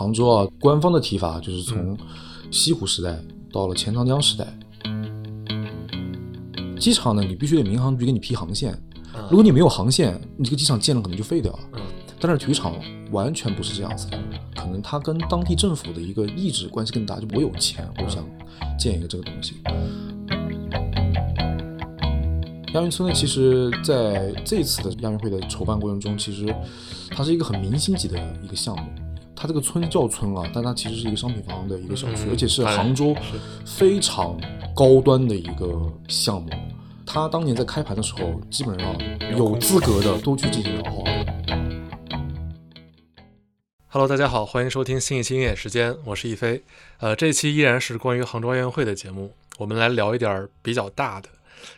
杭州啊，官方的提法就是从西湖时代到了钱塘江时代。机场呢，你必须得民航局给你批航线，如果你没有航线，你这个机场建了可能就废掉了。嗯但是体育场完全不是这样子的，可能它跟当地政府的一个意志关系更大，就我有钱，我想建一个这个东西。亚运村呢，其实在这次的亚运会的筹办过程中，其实它是一个很明星级的一个项目。它这个村叫村啊，但它其实是一个商品房的一个小区，嗯而且是杭州非常高端的一个项目。它当年在开盘的时候，基本上有资格的都去进行摇号。Hello，大家好，欢迎收听新一期鹰眼时间，我是一飞。呃，这一期依然是关于杭州奥运会的节目，我们来聊一点儿比较大的。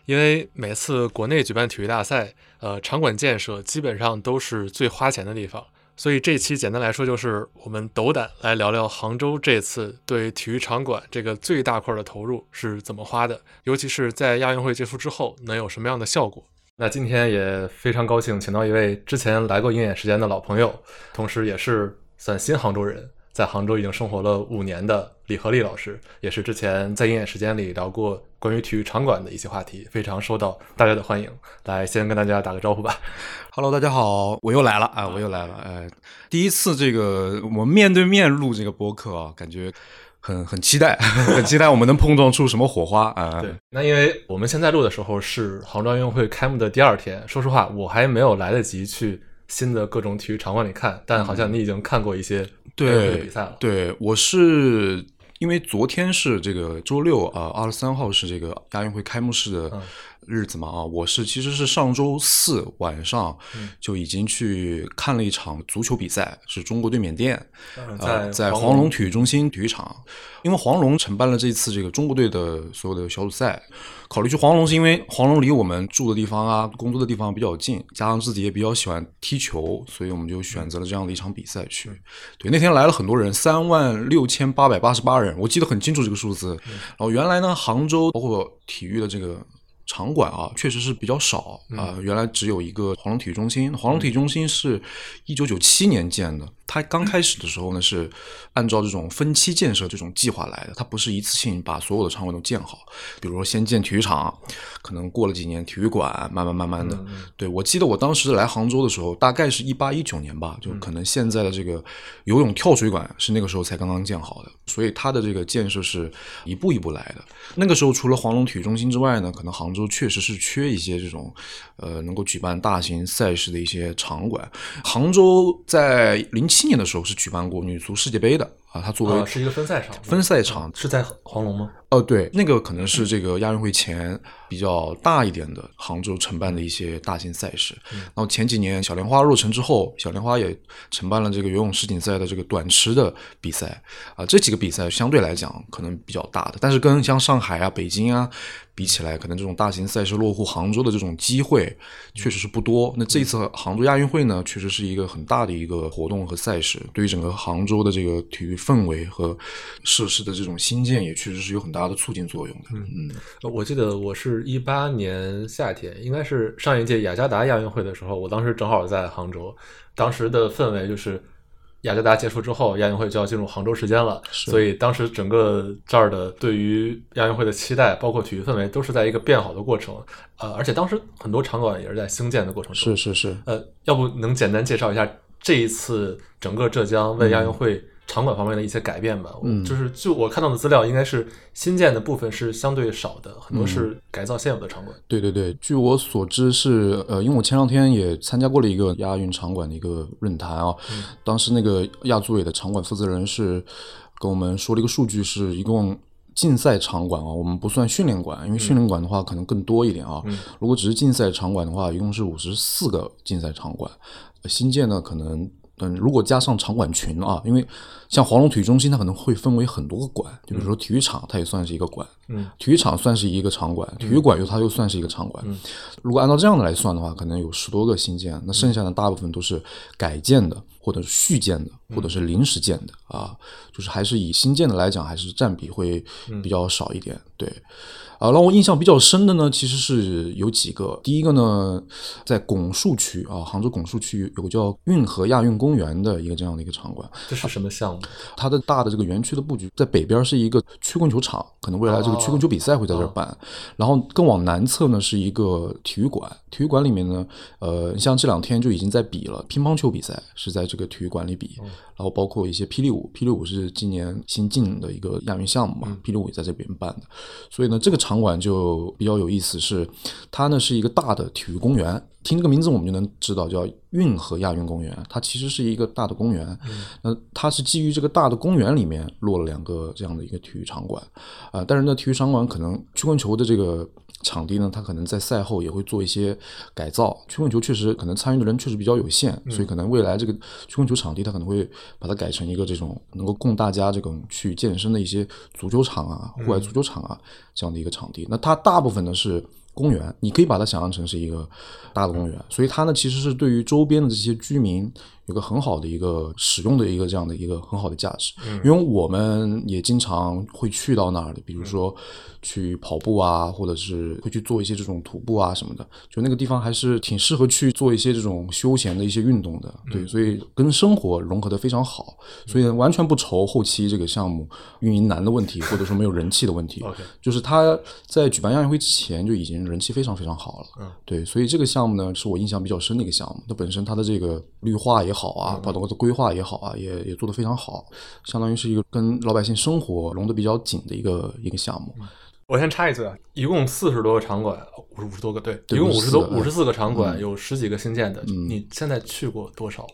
因为每次国内举办体育大赛，呃，场馆建设基本上都是最花钱的地方，所以这期简单来说就是我们斗胆来聊聊杭州这次对体育场馆这个最大块的投入是怎么花的，尤其是在亚运会结束之后能有什么样的效果。那今天也非常高兴，请到一位之前来过鹰眼时间的老朋友，同时也是算新杭州人，在杭州已经生活了五年的李和利老师，也是之前在鹰眼时间里聊过关于体育场馆的一些话题，非常受到大家的欢迎。来，先跟大家打个招呼吧。Hello，大家好，我又来了啊，我又来了，哎，第一次这个我们面对面录这个播客啊，感觉很很期待，很期待我们能碰撞出什么火花啊。对，那因为我们现在录的时候是杭州奥运会开幕的第二天，说实话，我还没有来得及去新的各种体育场馆里看，但好像你已经看过一些对比赛了。对，我是因为昨天是这个周六啊，二十三号是这个亚运会开幕式的嗯日子嘛啊，我是其实是上周四晚上嗯就已经去看了一场足球比赛，是中国对缅甸，嗯呃，在在黄龙体育中心体育场，因为黄龙承办了这一次这个中国队的所有的小组赛。考虑去黄龙是因为黄龙离我们住的地方啊、工作的地方比较近，加上自己也比较喜欢踢球，所以我们就选择了这样的一场比赛去。对，那天来了很多人，三万六千八百八十八人，我记得很清楚这个数字。然后原来呢，杭州包括体育的这个。场馆啊，确实是比较少啊、原来只有一个黄龙体育中心，黄龙体育中心是一九九七年建的。它刚开始的时候呢，是按照这种分期建设这种计划来的，它不是一次性把所有的场馆都建好。比如说先建体育场，可能过了几年体育馆，慢慢慢慢的。对我记得我当时来杭州的时候，大概是一八一九年吧，就可能现在的这个游泳跳水馆是那个时候才刚刚建好的，所以它的这个建设是一步一步来的。那个时候除了黄龙体育中心之外呢，可能杭州确实是缺一些这种呃能够举办大型赛事的一些场馆。杭州在零七年的时候是举办过女足世界杯的啊，它作为啊，是一个分赛场，分赛场是在黄龙吗？哦，对，那个可能是这个亚运会前比较大一点的杭州承办的一些大型赛事。然后前几年小莲花落成之后，小莲花也承办了这个游泳世锦赛的这个短池的比赛啊、这几个比赛相对来讲可能比较大的，但是跟像上海啊、北京啊比起来，可能这种大型赛事落户杭州的这种机会确实是不多。那这一次杭州亚运会呢，确实是一个很大的一个活动和赛事，对于整个杭州的这个体育氛围和设施的这种新建，也确实是有很大的促进作用的。嗯，呃我记得我是一八年夏天，应该是上一届雅加达亚运会的时候，我当时正好在杭州，当时的氛围就是雅加达结束之后，亚运会就要进入杭州时间了，所以当时整个这儿的对于亚运会的期待，包括体育氛围，都是在一个变好的过程。呃，而且当时很多场馆也是在兴建的过程中。是是是，呃，要不能简单介绍一下这一次整个浙江为亚运会场馆方面的一些改变吧？嗯就是就我看到的资料，应该是新建的部分是相对少的，很多嗯是改造现有的场馆。对对对，据我所知是，呃，因为我前两天也参加过了一个亚运场馆的一个论坛啊，当时那个亚组委的场馆负责人是跟我们说了一个数据，是一共竞赛场馆啊，我们不算训练馆，因为训练馆的话可能更多一点啊。如果只是竞赛场馆的话，一共是五十四个竞赛场馆，呃新建呢可能。嗯，如果加上场馆群啊，因为像黄龙体育中心，它可能会分为很多个馆，就比如说体育场，它也算是一个馆，嗯，体育场算是一个场馆，体育馆又它又算是一个场馆。如果按照这样的来算的话，可能有十多个新建，那剩下的大部分都是改建的或者是续建的或者是临时建的啊，就是还是以新建的来讲，还是占比会比较少一点。对，啊，让我印象比较深的呢，其实是有几个。第一个呢，在拱墅区啊，杭州拱墅区有个叫运河亚运公园的一个这样的一个场馆。这是什么项目？它的大的这个园区的布局，在北边是一个曲棍球场，可能未来这个曲棍球比赛会在这儿办。然后更往南侧呢是一个体育馆，体育馆里面呢，呃，像这两天就已经在比了乒乓球比赛，是在这个体育馆里比。然后包括一些霹雳舞，霹雳舞是今年新进的一个亚运项目嘛，霹雳舞也在这边办的。所以呢，这个场馆就比较有意思，是它呢是一个大的体育公园。听这个名字我们就能知道，叫运河亚运公园。它其实是一个大的公园。那它是基于这个大的公园里面落了两个这样的一个体育场馆啊。但是呢，体育场馆可能曲棍球的这个。场地呢，它可能在赛后也会做一些改造。曲棍球确实可能参与的人确实比较有限，所以可能未来这个曲棍球场地它可能会把它改成一个这种能够供大家这种去健身的一些足球场啊、户外足球场啊这样的一个场地。那它大部分呢是公园，你可以把它想象成是一个大的公园，所以它呢其实是对于周边的这些居民。有个很好的一个使用的一个这样的一个很好的价值，因为我们也经常会去到那儿的，比如说去跑步啊，或者是会去做一些这种徒步啊什么的，就那个地方还是挺适合去做一些这种休闲的一些运动的，对，所以跟生活融合的非常好，所以完全不愁后期这个项目运营难的问题，或者说没有人气的问题，就是他在举办亚运会之前就已经人气非常非常好了，嗯。对，所以这个项目呢是我印象比较深的一个项目，它本身它的这个绿化也。好啊，包括的规划也好啊，也也做得非常好，相当于是一个跟老百姓生活融得比较紧的一个一个项目。我先插一嘴，一共四十多个场馆，五十五十多个，对，一共五十多五十四个场馆，有十几个新建的。你现在去过多少？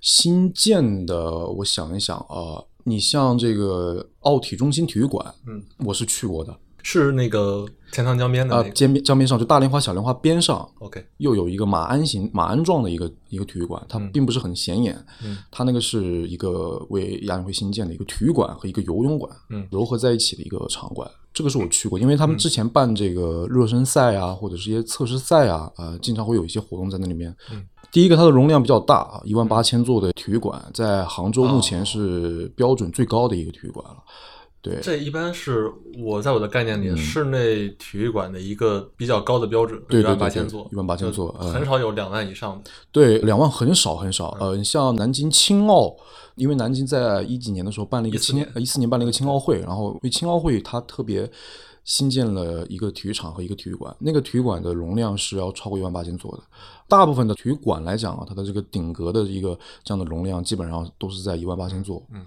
新建的，我想一想啊，你像这个奥体中心体育馆，嗯，我是去过的。是那个钱塘江边的啊，江边江边上就大莲花小莲花边上，OK，又有一个马鞍形马鞍状的一个一个体育馆，它并不是很显眼，嗯，它那个是一个为亚运会新建的一个体育馆和一个游泳馆，嗯，糅合在一起的一个场馆，这个是我去过，因为他们之前办这个热身赛啊，或者是一些测试赛啊，呃，经常会有一些活动在那里面。嗯，第一个它的容量比较大啊，一万八千座的体育馆，在杭州目前是标准最高的一个体育馆了。对，这一般是我在我的概念里，室内体育馆的一个比较高的标准，一万八千座，一万八千座，很少有两万以上的。对，两万很少很少。呃，像南京青奥，因为南京在一几年的时候办了一个青，一四年办了一个青奥会，然后为青奥会它特别新建了一个体育场和一个体育馆，那个体育馆的容量是要超过一万八千座的。大部分的体育馆来讲啊，它的这个顶格的一个这样的容量，基本上都是在一万八千座。嗯。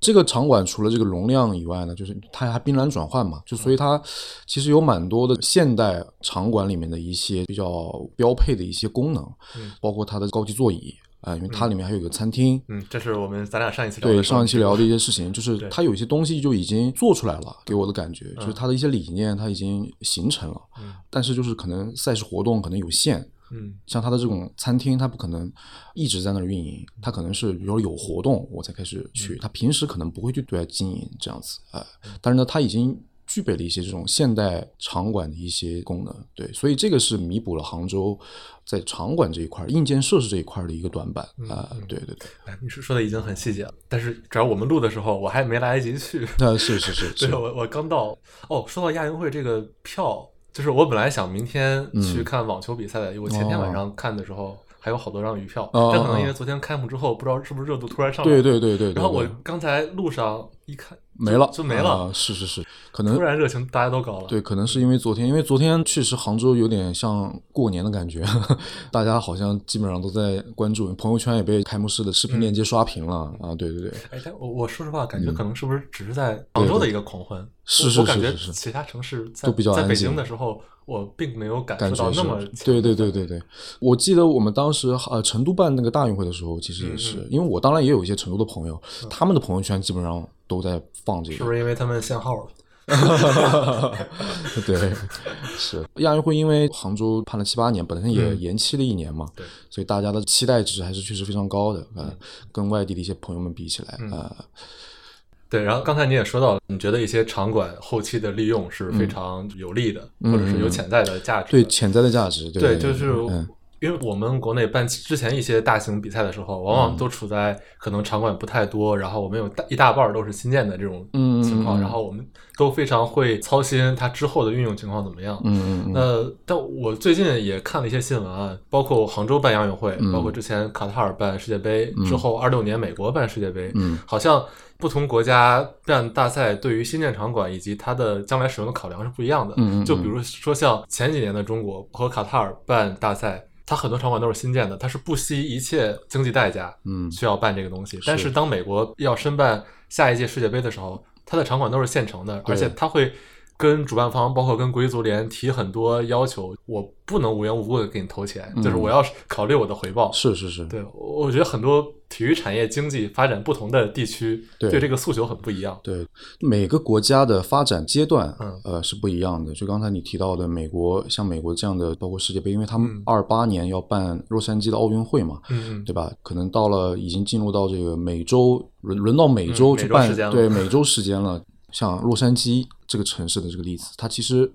这个场馆除了这个容量以外呢，就是它还冰蓝转换嘛，就所以它其实有蛮多的现代场馆里面的一些比较标配的一些功能，包括它的高级座椅啊，因为它里面还有一个餐厅。嗯，这是我们咱俩上一次对上一期聊的一些事情，就是它有一些东西就已经做出来了，给我的感觉就是它的一些理念它已经形成了，但是就是可能赛事活动可能有限。嗯，像他的这种餐厅，他不可能一直在那儿运营，他可能是比如有活动我才开始去，他平时可能不会去对外经营这样子啊。但是呢，他已经具备了一些这种现代场馆的一些功能，对，所以这个是弥补了杭州在场馆这一块硬件设施这一块的一个短板啊。对对对，你说说的已经很细节了，但是只要我们录的时候，我还没来得及去。啊，是是是，对我我刚到。哦，说到亚运会这个票。就是我本来想明天去看网球比赛的，因为我前天晚上看的时候还有好多张余票，但可能因为昨天开幕之后，不知道是不是热度突然上来。对对对对。然后我刚才路上一看。没了，就没了。是是是，可能突然热情大家都高了。对，可能是因为昨天，因为昨天确实杭州有点像过年的感觉，大家好像基本上都在关注，朋友圈也被开幕式的视频链接刷屏了啊！对对对。哎，但我我说实话，感觉可能是不是只是在杭州的一个狂欢？是是是，我感觉其他城市都比较在北京的时候，我并没有感受到那么。对对对对对，我记得我们当时呃成都办那个大运会的时候，其实也是，因为我当然也有一些成都的朋友，他们的朋友圈基本上。都在放这个，是不是因为他们限号了？对，是。亚运会，因为杭州判了七八年，本身也延期了一年嘛，对，所以大家的期待值还是确实非常高的啊，跟外地的一些朋友们比起来啊，对。然后刚才你也说到了，你觉得一些场馆后期的利用是非常有利的，或者是有潜在的价值，对潜在的价值，对，就是因为我们国内办之前一些大型比赛的时候，往往都处在可能场馆不太多，然后我们有大一大半儿都是新建的这种嗯情况，然后我们都非常会操心它之后的运用情况怎么样。嗯那但我最近也看了一些新闻啊，包括杭州办亚运会，嗯。包括之前卡塔尔办世界杯，之后二六年美国办世界杯，嗯。好像不同国家办大赛对于新建场馆以及它的将来使用的考量是不一样的。就比如说像前几年的中国和卡塔尔办大赛，它很多场馆都是新建的，它是不惜一切经济代价嗯。需要办这个东西。但是当美国要申办下一届世界杯的时候，它的场馆都是现成的，而且它会跟主办方，包括跟国际足联提很多要求，我不能无缘无故的给你投钱，嗯就是我要考虑我的回报。是是是，对，我我觉得很多体育产业经济发展不同的地区，对对这个诉求很不一样。对每个国家的发展阶段，嗯呃是不一样的。就刚才你提到的美国，像美国这样的，包括世界杯，因为他们嗯二八年要办洛杉矶的奥运会嘛，嗯嗯，对吧？可能到了已经进入到这个美洲，轮轮到美洲嗯去办，美洲时间了对美洲时间了。像洛杉矶这个城市的这个例子，它其实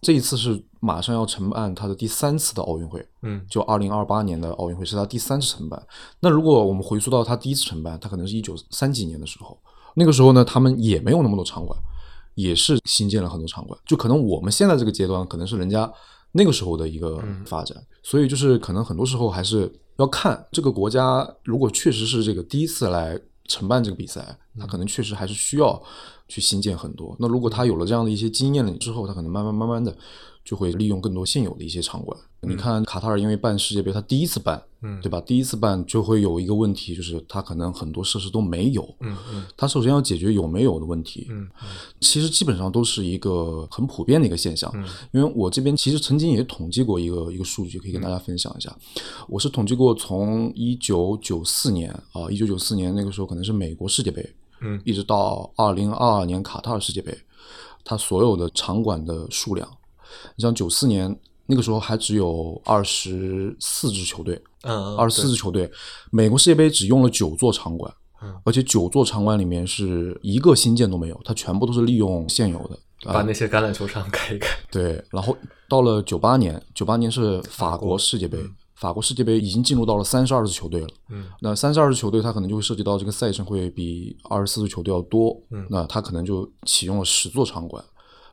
这一次是马上要承办它的第三次的奥运会，嗯就二零二八年的奥运会是它第三次承办。那如果我们回溯到它第一次承办，它可能是一九三几年的时候，那个时候呢，他们也没有那么多场馆，也是新建了很多场馆。就可能我们现在这个阶段，可能是人家那个时候的一个发展。所以就是可能很多时候还是要看这个国家，如果确实是这个第一次来承办这个比赛，他可能确实还是需要去新建很多。那如果他有了这样的一些经验了之后，他可能慢慢慢慢的就会利用更多现有的一些场馆。你看卡塔尔因为办世界杯，他第一次办，嗯对吧？第一次办就会有一个问题，就是他可能很多设施都没有。嗯嗯他首先要解决有没有的问题。嗯其实基本上都是一个很普遍的一个现象。嗯因为我这边其实曾经也统计过一个一个数据，可以跟大家分享一下。我是统计过从一九九四年啊，一九九四年那个时候可能是美国世界杯，嗯一直到二零二二年卡塔尔世界杯，它所有的场馆的数量，你像九四年那个时候还只有二十四支球队，嗯，二十四支球队，美国世界杯只用了九座场馆，嗯而且九座场馆里面是一个新建都没有，它全部都是利用现有的。把那些橄榄球场改一改。对，然后到了九八年，九八年是法国世界杯，法国世界杯已经进入到了三十二支球队了。嗯，那三十二支球队，它可能就会涉及到这个赛程会比二十四支球队要多。嗯那它可能就启用了十座场馆。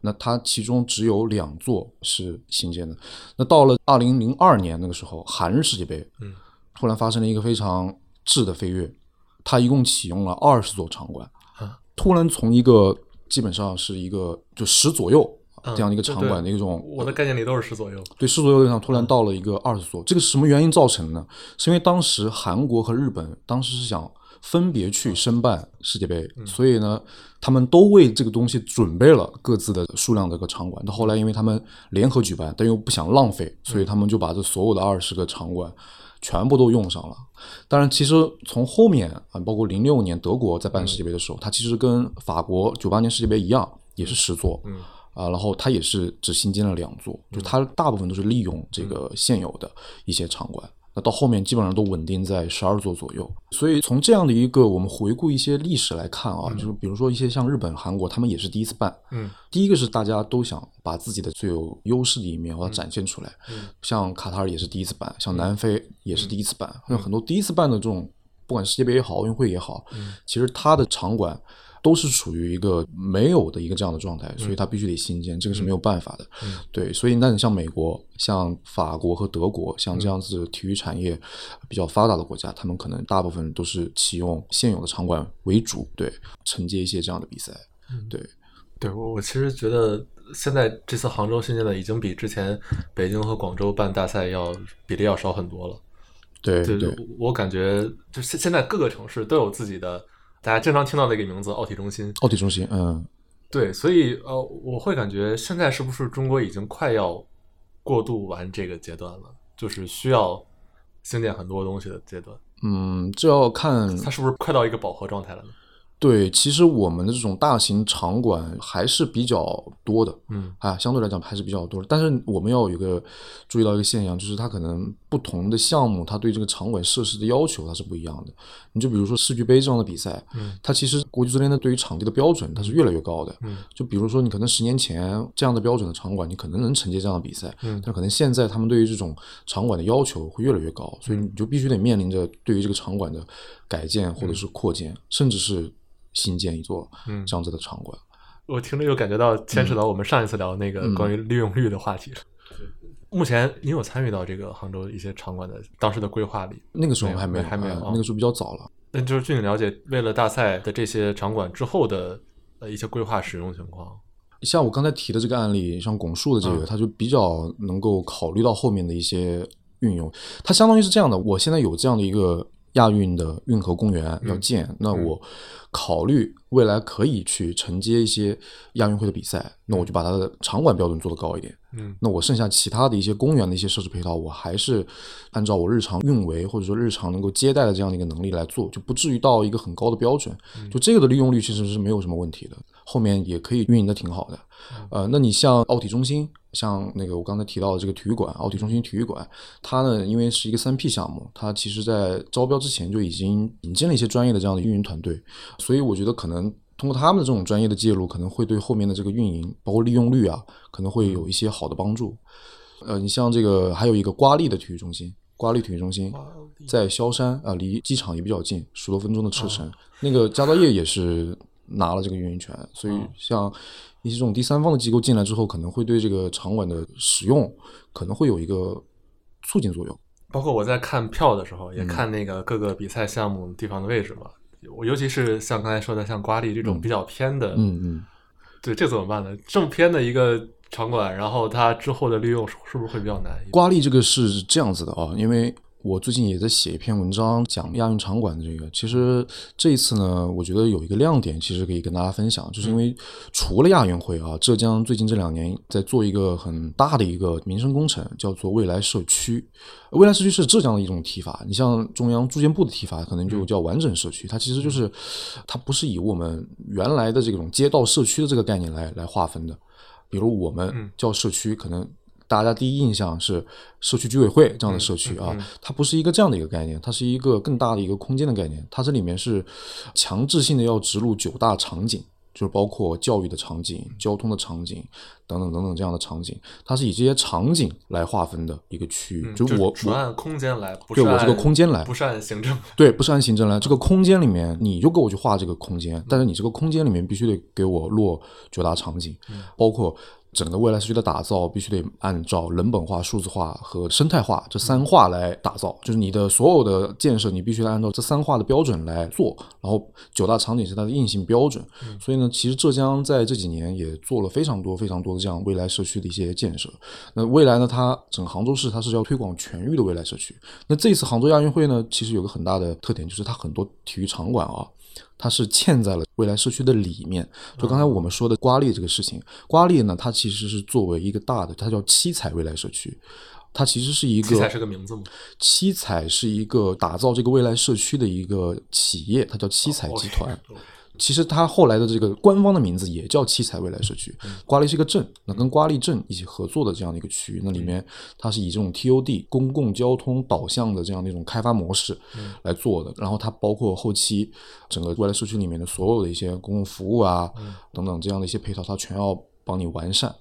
那它其中只有两座是新建的。那到了二零零二年那个时候，韩日世界杯，嗯，突然发生了一个非常质的飞跃，它一共启用了二十座场馆，啊突然从一个基本上是一个就十左右嗯这样的一个场馆的一种我的概念里都是十左右。对，十左右上突然到了一个二十座，这个是什么原因造成的呢？是因为当时韩国和日本当时是想分别去申办世界杯，所以呢，他们都为这个东西准备了各自的数量的一个场馆。到后来，因为他们联合举办，但又不想浪费，所以他们就把这所有的二十个场馆全部都用上了。当然，其实从后面啊，包括零六年德国在办世界杯的时候，它其实跟法国九八年世界杯一样，也是十座。嗯啊，然后它也是只新建了两座，就它大部分都是利用这个现有的一些场馆。那到后面基本上都稳定在十二座左右，所以从这样的一个我们回顾一些历史来看啊，就是比如说一些像日本、韩国，他们也是第一次办。嗯。第一个是大家都想把自己的最有优势的一面把它展现出来，嗯。像卡塔尔也是第一次办，像南非也是第一次办，那、很多第一次办的这种，不管世界杯也好，奥运会也好，嗯。其实它的场馆都是处于一个没有的一个这样的状态，所以它必须得新建，这个是没有办法的。嗯。对，所以那你像美国、像法国和德国，像这样子体育产业比较发达的国家，他们可能大部分都是启用现有的场馆为主，对，承接一些这样的比赛。对，对我我其实觉得现在这次杭州新建的已经比之前北京和广州办大赛要比例要少很多了。对对对，我感觉就现现在各个城市都有自己的大家经常听到的一个名字——奥体中心。奥体中心，嗯，对，所以呃，我会感觉现在是不是中国已经快要过渡完这个阶段了，就是需要兴建很多东西的阶段。嗯，这要看它是不是快到一个饱和状态了呢？对，其实我们的这种大型场馆还是比较多的，嗯啊，相对来讲还是比较多的。但是我们要有一个注意到一个现象，就是它可能不同的项目，它对这个场馆设施的要求它是不一样的。你就比如说世俱杯这样的比赛，嗯它其实国际足联的对于场地的标准它是越来越高的。嗯就比如说你可能十年前这样的标准的场馆，你可能能承接这样的比赛，嗯但可能现在他们对于这种场馆的要求会越来越高，所以你就必须得面临着对于这个场馆的改建或者是扩建，甚至是新建一座嗯这样子的场馆。我听着又感觉到牵扯到我们上一次聊那个嗯关于利用率的话题了。目前你有参与到这个杭州一些场馆的当时的规划里？那个时候没有还没有，还没有那个时候比较早了。那就是据你了解，为了大赛的这些场馆之后的呃一些规划使用情况。像我刚才提的这个案例，像拱墅的这个，嗯它就比较能够考虑到后面的一些运用。它相当于是这样的：我现在有这样的一个亚运的运河公园要建，那我考虑未来可以去承接一些亚运会的比赛，那我就把它的场馆标准做得高一点。嗯那我剩下其他的一些公园的一些设施配套，我还是按照我日常运维或者说日常能够接待的这样的一个能力来做，就不至于到一个很高的标准。就这个的利用率其实是没有什么问题的，后面也可以运营的挺好的。呃，那你像奥体中心，像那个我刚才提到的这个体育馆，奥体中心体育馆，它呢因为是一个三 P 项目，它其实在招标之前就已经引进了一些专业的这样的运营团队，所以我觉得可能通过他们的这种专业的介入，可能会对后面的这个运营，包括利用率啊，可能会有一些好的帮助。呃，你像这个还有一个瓜沥的体育中心，瓜沥体育中心在萧山啊、离机场也比较近，十多分钟的车程。那个佳兆业也是拿了这个运营权，所以像一些这种第三方的机构进来之后，可能会对这个场馆的使用可能会有一个促进作用。包括我在看票的时候，嗯也看那个各个比赛项目地方的位置嘛。我尤其是像刚才说的，像瓜沥这种比较偏的，嗯嗯。对，这怎么办呢？这么偏的一个场馆，然后它之后的利用是是不是会比较难？瓜沥这个是这样子的啊，因为我最近也在写一篇文章讲亚运场馆的这个。其实这一次呢，我觉得有一个亮点，其实可以跟大家分享，就是因为除了亚运会啊，浙江最近这两年在做一个很大的一个民生工程，叫做未来社区。未来社区是浙江的一种提法，你像中央住建部的提法，可能就叫完整社区。它其实就是它不是以我们原来的这种街道社区的这个概念来来划分的。比如我们叫社区，可能大家第一印象是社区居委会这样的社区啊，它不是一个这样的一个概念，它是一个更大的一个空间的概念。它这里面是强制性的要植入九大场景，就是包括教育的场景、交通的场景等等等等这样的场景，它是以这些场景来划分的一个区域。就我我纯按空间来，对我这个空间来不是按行政。对，不是按行政来，这个空间里面你就给我去画这个空间，但是你这个空间里面必须得给我落九大场景，包括整个未来社区的打造必须得按照人本化、数字化和生态化这三化来打造，就是你的所有的建设你必须得按照这三化的标准来做，然后九大场景是它的硬性标准，所以呢，其实浙江在这几年也做了非常多非常多的这样未来社区的一些建设。那未来呢，它整个杭州市它是要推广全域的未来社区。那这一次杭州亚运会呢，其实有个很大的特点，就是它很多体育场馆啊，它是嵌在了未来社区的里面。就刚才我们说的瓜沥这个事情，瓜沥呢，它其实是作为一个大的，它叫七彩未来社区。它其实是一个七彩是个名字吗？七彩是一个打造这个未来社区的一个企业，它叫七彩集团。其实它后来的这个官方的名字也叫七彩未来社区。瓜沥是一个镇，那跟瓜沥镇一起合作的这样的一个区域，那里面它是以这种 TOD 公共交通导向的这样的一种开发模式来做的。然后它包括后期整个未来社区里面的所有的一些公共服务啊等等这样的一些配套，它全要帮你完善。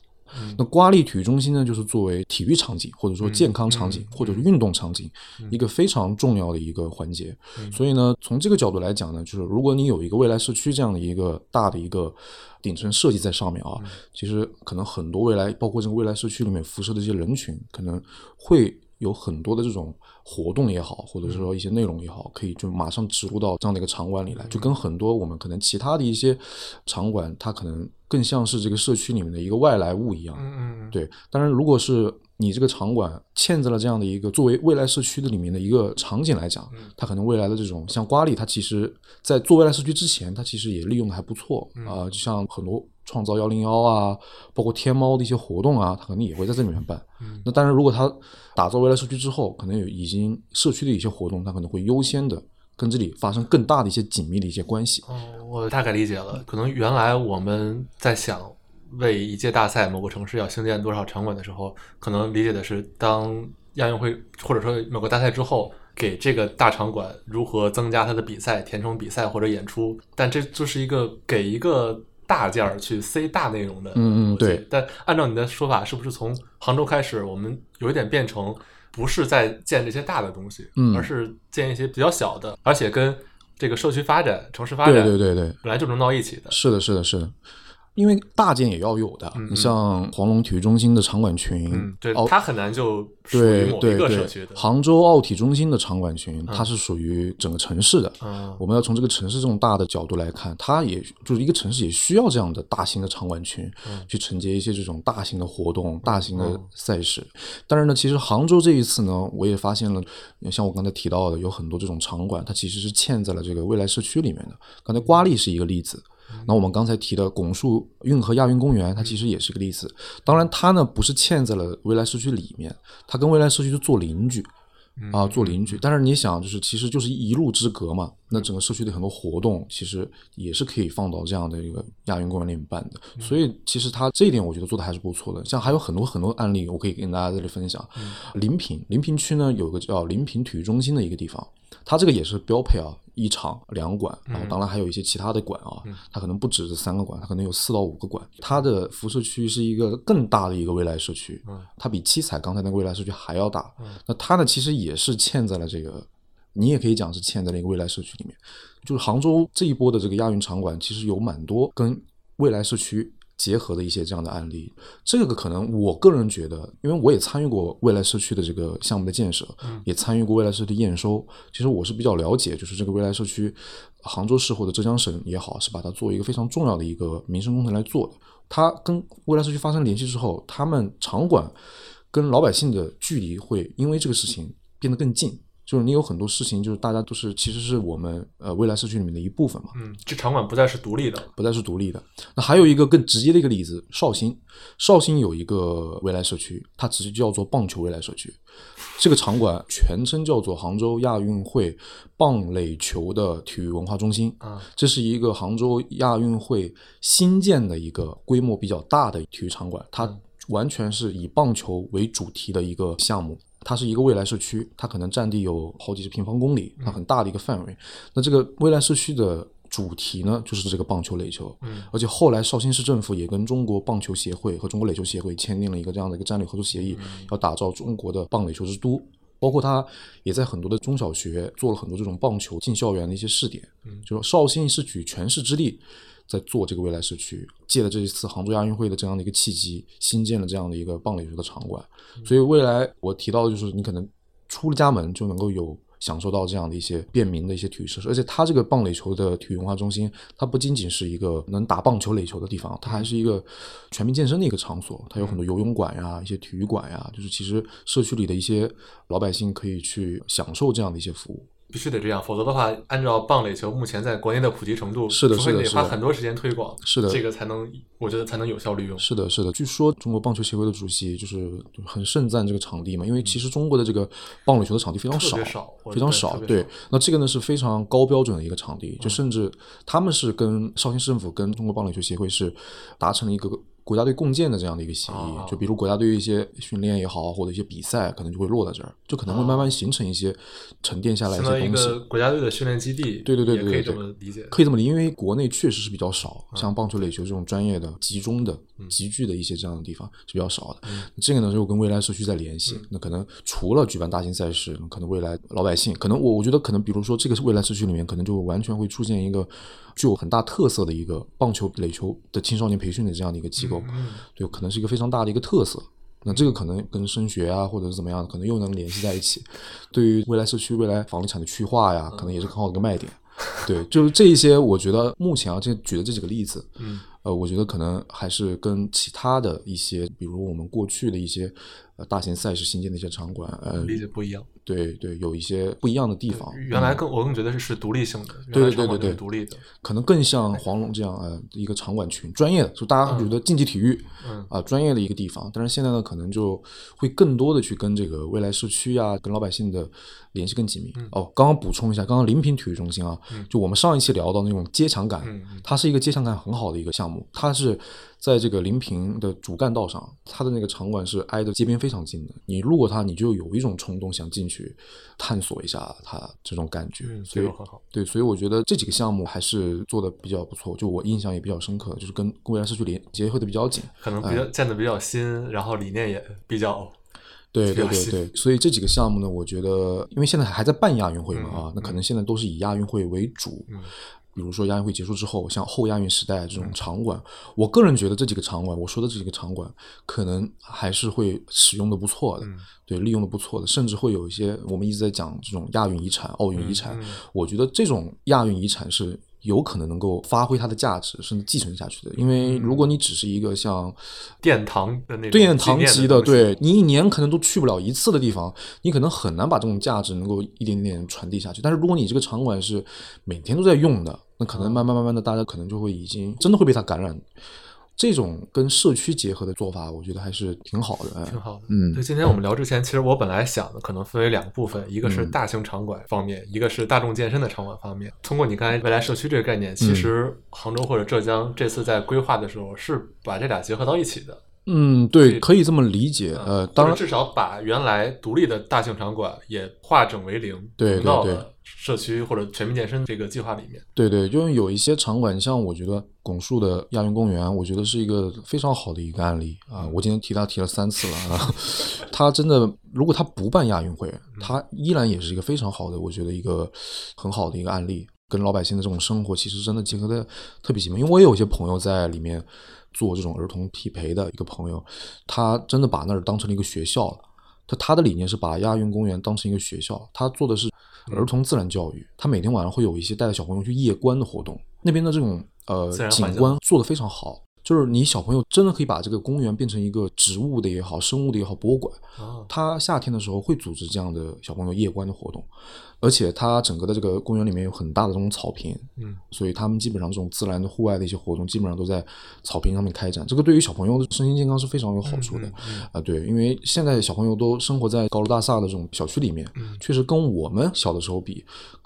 那瓜沥体育中心呢，就是作为体育场景或者说健康场景、或者是运动场景、一个非常重要的一个环节。所以呢，从这个角度来讲呢，就是如果你有一个未来社区这样的一个大的一个顶层设计在上面啊，其实可能很多未来包括这个未来社区里面辐射的一些人群，可能会有很多的这种活动也好，或者是说一些内容也好，可以就马上植入到这样的一个场馆里来，就跟很多我们可能其他的一些场馆，它可能更像是这个社区里面的一个外来物一样。嗯嗯嗯，对，当然，如果是你这个场馆嵌在了这样的一个作为未来社区的里面的一个场景来讲，它可能未来的这种像瓜沥，它其实在做未来社区之前，它其实也利用的还不错啊、就像很多创造幺零幺啊，包括天猫的一些活动啊，它可能也会在这里面办。那当然，如果它打造未来社区之后，可能有已经社区的一些活动，它可能会优先的跟这里发生更大的一些紧密的一些关系。哦，我大概理解了。可能原来我们在想为一届大赛某个城市要兴建多少场馆的时候，可能理解的是当亚运会或者说某个大赛之后，给这个大场馆如何增加它的比赛、填充比赛或者演出。但这就是一个给一个大件儿去塞大内容的。嗯嗯对。但按照你的说法，是不是从杭州开始，我们有一点变成？不是在建这些大的东西，嗯，而是建一些比较小的，而且跟这个社区发展、城市发展，对对对对，本来就融到一起的。是的，是的，是的。因为大件也要有的，你像黄龙体育中心的场馆群，对，它很难就属于某一个社区的。杭州奥体中心的场馆群，它是属于整个城市的。我们要从这个城市这种大的角度来看，它也就是一个城市也需要这样的大型的场馆群，去承接一些这种大型的活动、大型的赛事。但是呢，其实杭州这一次呢，我也发现了，像我刚才提到的，有很多这种场馆，它其实是嵌在了这个未来社区里面的。刚才瓜力是一个例子。那我们刚才提的拱墅运河亚运公园，它其实也是个例子。当然，它呢不是嵌在了未来社区里面，它跟未来社区就做邻居啊，做邻居。但是你想，就是其实就是一路之隔嘛。那整个社区的很多活动，其实也是可以放到这样的一个亚运公园里面办的。所以，其实它这一点我觉得做的还是不错的。像还有很多很多案例，我可以跟大家在这里分享。临平，临平区呢有个叫临平体育中心的一个地方。它这个也是标配啊，一场两馆，然后当然还有一些其他的馆啊，它可能不止这三个馆，它可能有四到五个馆。它的辐射区是一个更大的一个未来社区，它比七彩刚才那个未来社区还要大。那它呢，其实也是嵌在了这个，你也可以讲是嵌在了一个未来社区里面。就是杭州这一波的这个亚运场馆，其实有蛮多跟未来社区。结合的一些这样的案例，这个可能我个人觉得，因为我也参与过未来社区的这个项目的建设，也参与过未来社区的验收。其实我是比较了解，就是这个未来社区，杭州市或者浙江省也好，是把它作为一个非常重要的一个民生工程来做的。它跟未来社区发生联系之后，他们场馆跟老百姓的距离会因为这个事情变得更近。就是你有很多事情，就是大家都是其实是我们呃未来社区里面的一部分嘛。嗯，这场馆不再是独立的，不再是独立的。那还有一个更直接的一个例子，绍兴，绍兴有一个未来社区，它直接叫做棒球未来社区。这个场馆全称叫做杭州亚运会棒垒球的体育文化中心。啊，这是一个杭州亚运会新建的一个规模比较大的体育场馆，它完全是以棒球为主题的一个项目。它是一个未来社区，它可能占地有好几十平方公里，它很大的一个范围。那这个未来社区的主题呢，就是这个棒球垒球。嗯，而且后来绍兴市政府也跟中国棒球协会和中国垒球协会签订了一个这样的一个战略合作协议，要打造中国的棒垒球之都。包括它也在很多的中小学做了很多这种棒球进校园的一些试点。嗯，就说绍兴是举全市之力。在做这个未来社区，借了这一次杭州亚运会的这样的一个契机，新建了这样的一个棒垒球的场馆。所以未来我提到的就是，你可能出了家门就能够有享受到这样的一些便民的一些体育设施。而且它这个棒垒球的体育文化中心，它不仅仅是一个能打棒球垒球的地方，它还是一个全民健身的一个场所。它有很多游泳馆呀，一些体育馆呀，就是其实社区里的一些老百姓可以去享受这样的一些服务。必须得这样，否则的话，按照棒垒球目前在国内的普及程度，是的，是的，得花很多时间推广，是的，这个才能，我觉得才能有效利用。是的，是的。据说中国棒球协会的主席就是很盛赞这个场地嘛，因为其实中国的这个棒垒球的场地非常少，非常少。对，那这个呢是非常高标准的一个场地，就甚至他们是跟绍兴市政府跟中国棒垒球协会是达成了一个。国家队共建的这样的一个协议，就比如国家队一些训练也好，或者一些比赛，可能就会落在这儿，就可能会慢慢形成一些沉淀下来一些东西。国家队的训练基地，对对对对对，可以这么理解。可以这么理，因为国内确实是比较少，像棒球、垒球这种专业的、集中的、集聚的一些这样的地方是比较少的。这个呢，就跟未来社区在联系。那可能除了举办大型赛事，可能未来老百姓，可能我我觉得可能，比如说这个未来社区里面，可能就完全会出现一个。具有很大特色的一个棒球、垒球的青少年培训的这样的一个机构，对，可能是一个非常大的一个特色。那这个可能跟升学啊，或者是怎么样，可能又能联系在一起。对于未来社区、未来房地产的区划呀，可能也是很好的一个卖点。对，就是这一些，我觉得目前啊，这举的这几个例子，嗯，呃，我觉得可能还是跟其他的一些，比如我们过去的一些呃大型赛事新建的一些场馆，呃，理解不一样。对对，有一些不一样的地方。原来更我更觉得是是独立性的，对对对对对独立的。可能更像黄龙这样呃一个场馆群，专业的，就大家觉得竞技体育嗯啊、专业的一个地方。但是现在呢，可能就会更多的去跟这个未来社区啊，跟老百姓的联系更紧密。哦，刚刚补充一下，刚刚临平体育中心啊，就我们上一期聊到那种街墙感，它是一个街墙感很好的一个项目，它是在这个临平的主干道上，它的那个场馆是挨着街边非常近的，你路过它，你就有一种冲动想进去探索一下它这种感觉，嗯，所以很好。对，所以我觉得这几个项目还是做的比较不错，就我印象也比较深刻，就是跟公园社区连结合的比较紧。可能比较建的比较新，然后理念也比较对对对对，所以这几个项目呢，我觉得因为现在还在办亚运会嘛嗯啊，那可能现在都是以亚运会为主。嗯比如说亚运会结束之后，像后亚运时代这种场馆，我个人觉得这几个场馆，我说的这几个场馆，可能还是会使用的不错的，嗯对，利用的不错的，甚至会有一些我们一直在讲这种亚运遗产、奥运遗产，嗯。我觉得这种亚运遗产是有可能能够发挥它的价值，甚至继承下去的。因为如果你只是一个像殿堂的那种殿堂级的，对你一年可能都去不了一次的地方，你可能很难把这种价值能够一点点传递下去。但是如果你这个场馆是每天都在用的，那可能慢慢慢慢的，大家可能就会已经真的会被它感染。这种跟社区结合的做法，我觉得还是挺好的。哎挺好的。嗯对，今天我们聊之前，其实我本来想的可能分为两个部分，一个是嗯大型场馆方面，一个是大众健身的场馆方面。通过你刚才未来社区这个概念，嗯其实杭州或者浙江这次在规划的时候是把这俩结合到一起的。嗯，对，可以这么理解。呃，当然，至少把原来独立的大型场馆也化整为零，对对社区或者全民健身这个计划里面。对对，因为有一些场馆，像我觉得拱墅的亚运公园，我觉得是一个非常好的一个案例啊。我今天提它提了三次了啊，它真的，如果它不办亚运会，它依然也是一个非常好的，我觉得一个很好的一个案例，跟老百姓的这种生活其实真的结合的特别紧密。因为我也有一些朋友在里面做这种儿童体培的一个朋友，他真的把那儿当成了一个学校了。他他的理念是把亚运公园当成一个学校，他做的是儿童自然教育。他每天晚上会有一些带着小朋友去夜观的活动，那边的这种呃景观做的非常好。就是你小朋友真的可以把这个公园变成一个植物的也好、生物的也好博物馆。哦，他夏天的时候会组织这样的小朋友夜观的活动，而且它整个的这个公园里面有很大的这种草坪，嗯，所以他们基本上这种自然的户外的一些活动，基本上都在草坪上面开展。这个对于小朋友的身心健康是非常有好处的。嗯嗯啊，对，因为现在小朋友都生活在高楼大厦的这种小区里面，嗯确实跟我们小的时候比，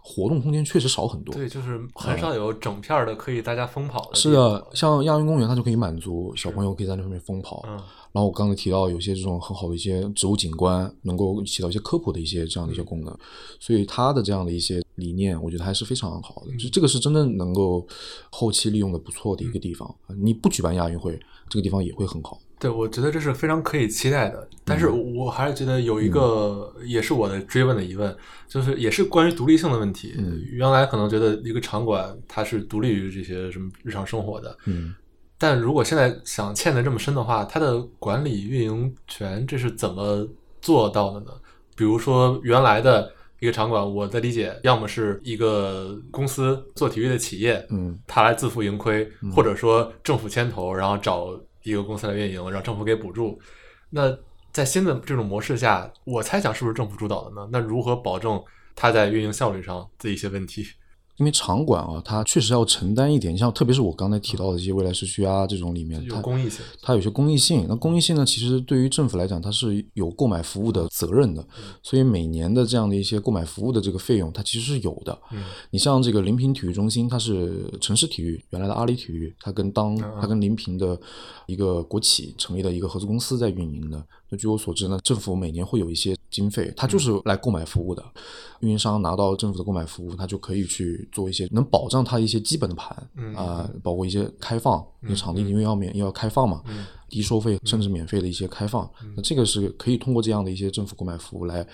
活动空间确实少很多。对，就是很少有整片儿的可以大家疯跑的。嗯是的，，像亚运公园，它就可以满足小朋友可以在那上面疯跑。嗯然后我刚才提到有些这种很好的一些植物景观，能够起到一些科普的一些这样的嗯一些功能，所以它的这样的一些理念，我觉得还是非常好嗯的。就这个是真正能够后期利用的不错的一个地方。你不举办亚运会，这个地方也会很好。对，我觉得这是非常可以期待的。但嗯是我还是觉得有一个，也是我的追问的疑问，就是也是关于独立性的问题。嗯原来可能觉得一个场馆它是独立于这些什么日常生活的，嗯但如果现在想嵌的这么深的话，它的管理运营权这是怎么做到的呢？比如说原来的一个场馆，我的理解，要么是一个公司做体育的企业，嗯他来自负盈亏，或者说政府牵头，然后找一个公司来运营，让政府给补助。那在新的这种模式下，我猜想是不是政府主导的呢？那如何保证它在运营效率上的一些问题？因为场馆啊，它确实要承担一点，像特别是我刚才提到的一些未来社区啊这种里面，它有公益性。它有些公益性。那公益性呢，其实对于政府来讲，它是有购买服务的责任的，所以每年的这样的一些购买服务的这个费用，它其实是有的。嗯你像这个临平体育中心，它是城市体育原来的阿里体育，它跟当嗯它跟临平的一个国企成立的一个合资公司在运营的。那据我所知呢，政府每年会有一些经费，它就是来购买服务的。运营商拿到政府的购买服务，它就可以去做一些能保障它一些基本的盘嗯啊、包括一些开放，因为场地因为要免要开放嘛，嗯低收费甚至免费的一些开放，那这个是可以通过这样的一些政府购买服务来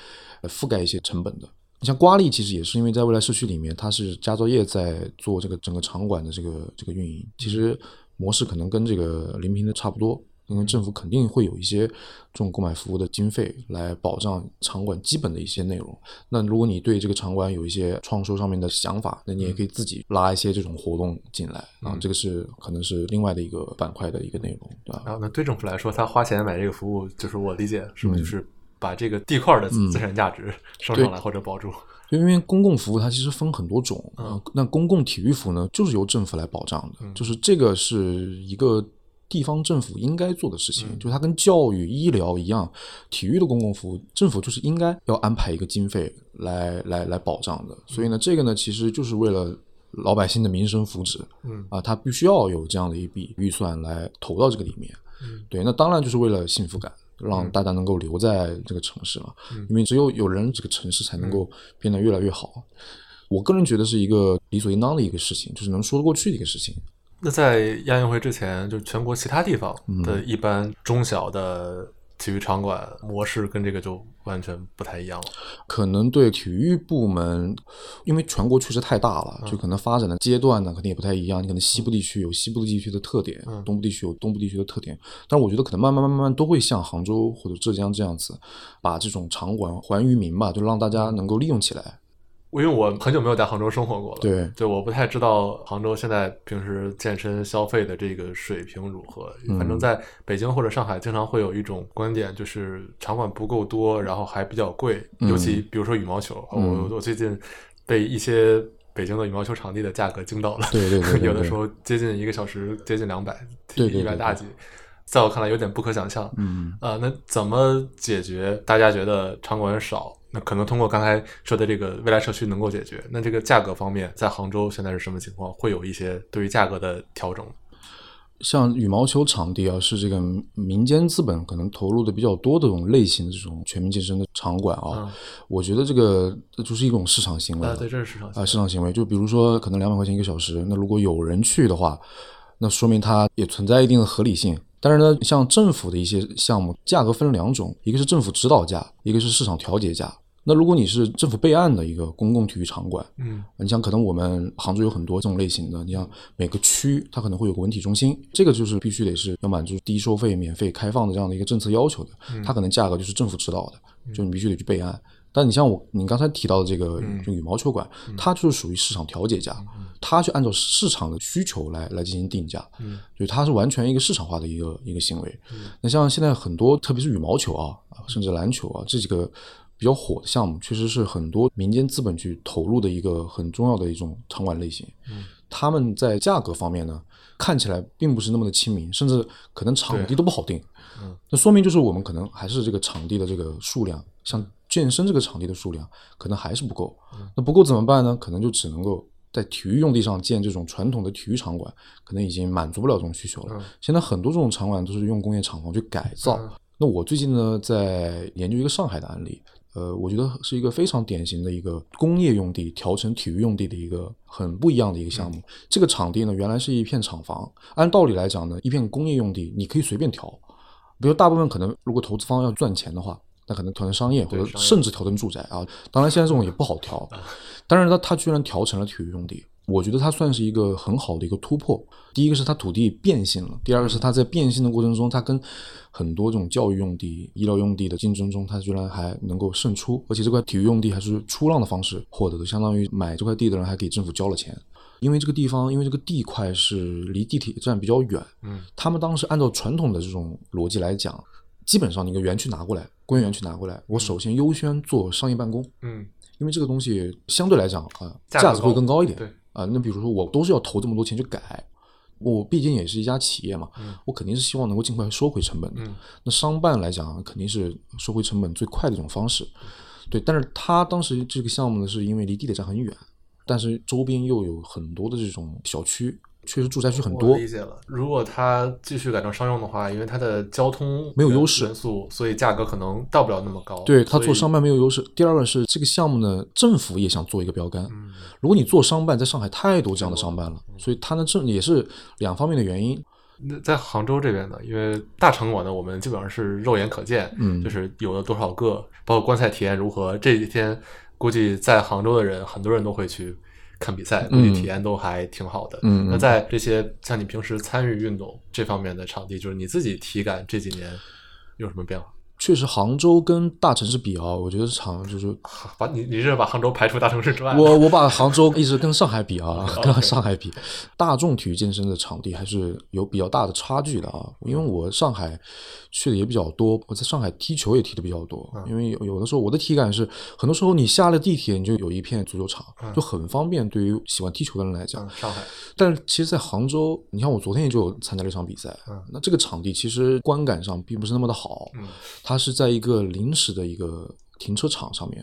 呃覆盖一些成本的。你像瓜力，其实也是因为在未来社区里面，它是佳兆业在做这个整个场馆的这个这个运营，其实模式可能跟这个临平的差不多。因为政府肯定会有一些这种购买服务的经费来保障场馆基本的一些内容。那如果你对这个场馆有一些创收上面的想法，那你也可以自己拉一些这种活动进来。啊，这个是可能是另外的一个板块的一个内容，对吧？然后那对政府来说，他花钱买这个服务，就是我理解是不是就是把这个地块的资产价值收上来或者保住？就因为公共服务它其实分很多种，嗯，那公共体育服务呢，就是由政府来保障的，就是这个是一个地方政府应该做的事情，就是它跟教育、医疗一样，体育的公共服务，政府就是应该要安排一个经费来来来保障的。所以呢，这个呢，其实就是为了老百姓的民生福祉，嗯啊，它必须要有这样的一笔预算来投到这个里面。嗯对，那当然就是为了幸福感。让大家能够留在这个城市嘛，因为只有有人，这个城市才能够变得越来越好。我个人觉得是一个理所应当的一个事情，就是能说得过去的一个事情。那在亚运会之前，就全国其他地方嗯的一般中小的体育场馆模式跟这个就完全不太一样了。可能对体育部门，因为全国确实太大了，就可能发展的阶段呢，肯定也不太一样。你可能西部地区有西部地区的特点，东部地区有东部地区的特点。但我觉得可能慢慢慢慢慢都会像杭州或者浙江这样子，把这种场馆还于民吧，就让大家能够利用起来。因为我很久没有在杭州生活过了，对，就我不太知道杭州现在平时健身消费的这个水平如何。反正在北京或者上海，经常会有一种观点，就是场馆不够多，然后还比较贵，尤其比如说羽毛球，我我最近被一些北京的羽毛球场地的价格惊到了，对对对，有的时候接近一个小时接近两百，对一百大几。在我看来有点不可想象，嗯啊、呃，那怎么解决？大家觉得场馆少，那可能通过刚才说的这个未来社区能够解决。那这个价格方面，在杭州现在是什么情况？会有一些对于价格的调整？像羽毛球场地啊，是这个民间资本可能投入的比较多的这种类型的这种全民健身的场馆啊，嗯、我觉得这个就是一种市场行为啊，对，这是市场啊，市场行为。就比如说，可能两百块钱一个小时，那如果有人去的话，那说明它也存在一定的合理性。但是呢，像政府的一些项目，价格分两种，一个是政府指导价，一个是市场调节价。那如果你是政府备案的一个公共体育场馆，嗯，你像可能我们杭州有很多这种类型的，你像每个区它可能会有个文体中心，这个就是必须得是要满足低收费、免费开放的这样的一个政策要求的，它可能价格就是政府指导的，就你必须得去备案。但你像我，你刚才提到的这个就羽毛球馆，它就是属于市场调节价，它去按照市场的需求来来进行定价，所以它是完全一个市场化的一个一个行为。那像现在很多，特别是羽毛球啊，甚至篮球啊这几个比较火的项目，确实是很多民间资本去投入的一个很重要的一种场馆类型。嗯他们在价格方面呢，看起来并不是那么的亲民，甚至可能场地都不好定。嗯那说明就是我们可能还是这个场地的这个数量，像健身这个场地的数量可能还是不够。那不够怎么办呢？可能就只能够在体育用地上建这种传统的体育场馆，可能已经满足不了这种需求了。现在很多这种场馆都是用工业厂房去改造。那我最近呢在研究一个上海的案例，呃，我觉得是一个非常典型的一个工业用地调成体育用地的一个很不一样的一个项目。这个场地呢原来是一片厂房，按道理来讲呢，一片工业用地你可以随便调。比如大部分可能，如果投资方要赚钱的话，那可能调成商业或者甚至调成住宅啊。当然现在这种也不好调，但是它它居然调成了体育用地，我觉得它算是一个很好的一个突破。第一个是它土地变性了，第二个是它在变性的过程中，它跟很多这种教育用地、医疗用地的竞争中，它居然还能够胜出，而且这块体育用地还是出让的方式获得的，相当于买这块地的人还给政府交了钱。因为这个地方，因为这个地块是离地铁站比较远，嗯，他们当时按照传统的这种逻辑来讲，基本上你一个园区拿过来，工业园区拿过来，我首先优先做商业办公，嗯，因为这个东西相对来讲啊，价价值会更高一点，对。啊，那比如说我都是要投这么多钱去改，我毕竟也是一家企业嘛，我肯定是希望能够尽快收回成本的。嗯。那商办来讲，肯定是收回成本最快的一种方式，对。但是他当时这个项目呢，是因为离地铁站很远，但是周边又有很多的这种小区，确实住宅区很多我理。解了。如果它继续改成商用的话，因为它的交通没有优势所以价格可能到不了那么高。对它做商办没有优势。第二个是这个项目呢，政府也想做一个标杆。嗯如果你做商办，在上海太多这样的商办了，所以它呢这也是两方面的原因。那在杭州这边呢，因为大场馆呢，我们基本上是肉眼可见，嗯就是有了多少个，包括观赛体验如何，这几天估计在杭州的人，很多人都会去看比赛，估计体验都还挺好的。嗯嗯那在这些像你平时参与运动这方面的场地，就是你自己体感这几年有什么变化？确实，杭州跟大城市比啊，我觉得场就是 把你你是把杭州排除大城市之外？我我把杭州一直跟上海比啊，跟上海比，大众体育健身的场地还是有比较大的差距的啊。因为我上海去的也比较多，我在上海踢球也踢的比较多。因为有有的时候我的体感是，很多时候你下了地铁，你就有一片足球场，就很方便对于喜欢踢球的人来讲。嗯，上海但是其实，在杭州，你看我昨天也就参加了一场比赛，那这个场地其实观感上并不是那么的好，嗯它是在一个临时的一个停车场上面，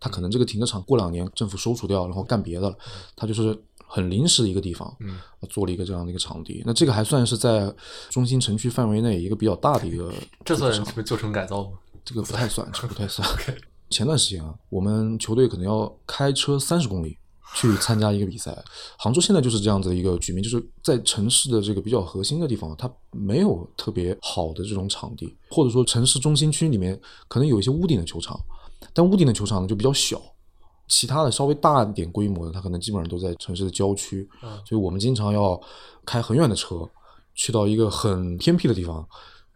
它可能这个停车场过两年政府收除掉，然后干别的了，它就是很临时的一个地方，嗯，做了一个这样的一个场地，那这个还算是在中心城区范围内一个比较大的一个 这算什么旧城改造吗？这个不太算，这个不太算。前段时间啊，我们球队可能要开车三十公里去参加一个比赛。杭州现在就是这样子的一个局面，就是在城市的这个比较核心的地方，它没有特别好的这种场地，或者说城市中心区里面可能有一些屋顶的球场，但屋顶的球场呢就比较小。其他的稍微大一点规模的，它可能基本上都在城市的郊区，嗯所以我们经常要开很远的车，去到一个很偏僻的地方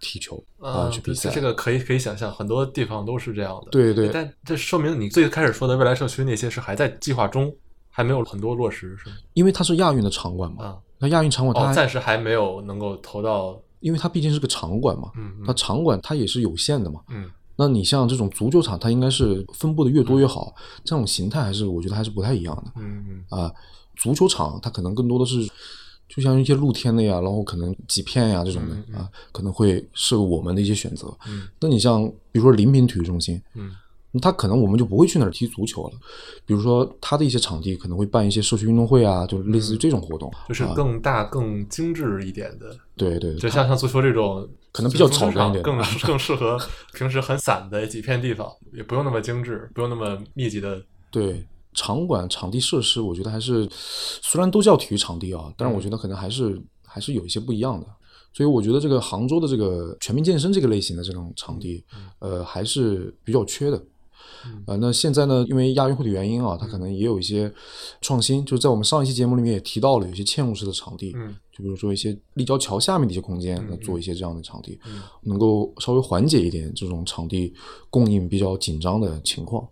踢球啊、嗯去比赛。这这个可以可以想象，很多地方都是这样的。对对但这说明你最开始说的未来社区那些是还在计划中，还没有很多落实，是吗？因为它是亚运的场馆嘛，啊，那亚运场馆它哦，暂时还没有能够投到，因为它毕竟是个场馆嘛，嗯它场馆它也是有限的嘛。嗯那你像这种足球场，它应该是分布的越多越好，这种形态还是我觉得还是不太一样的嗯嗯啊、足球场它可能更多的是，就像一些露天的呀，然后可能几片呀这种的嗯嗯啊，可能会是我们的一些选择。嗯那你像比如说临平体育中心，嗯他可能我们就不会去那儿踢足球了。比如说他的一些场地可能会办一些社区运动会啊，就类似于这种活动，嗯就是啊更大、更精致一点的，对对，就像像足球这种，可能比较草根一点更更适合平时很散的几片地方，也不用那么精致，不用那么密集的。对场馆场地设施，我觉得还是虽然都叫体育场地啊，但是我觉得可能还是还是有一些不一样的。所以我觉得这个杭州的这个全民健身这个类型的这种场地，呃，还是比较缺的。呃，那现在呢，因为亚运会的原因啊，它可能也有一些创新，就是在我们上一期节目里面也提到了，有一些嵌入式的场地，嗯。就比如说一些立交桥下面的一些空间，那做一些这样的场地，能够稍微缓解一点这种场地供应比较紧张的情况。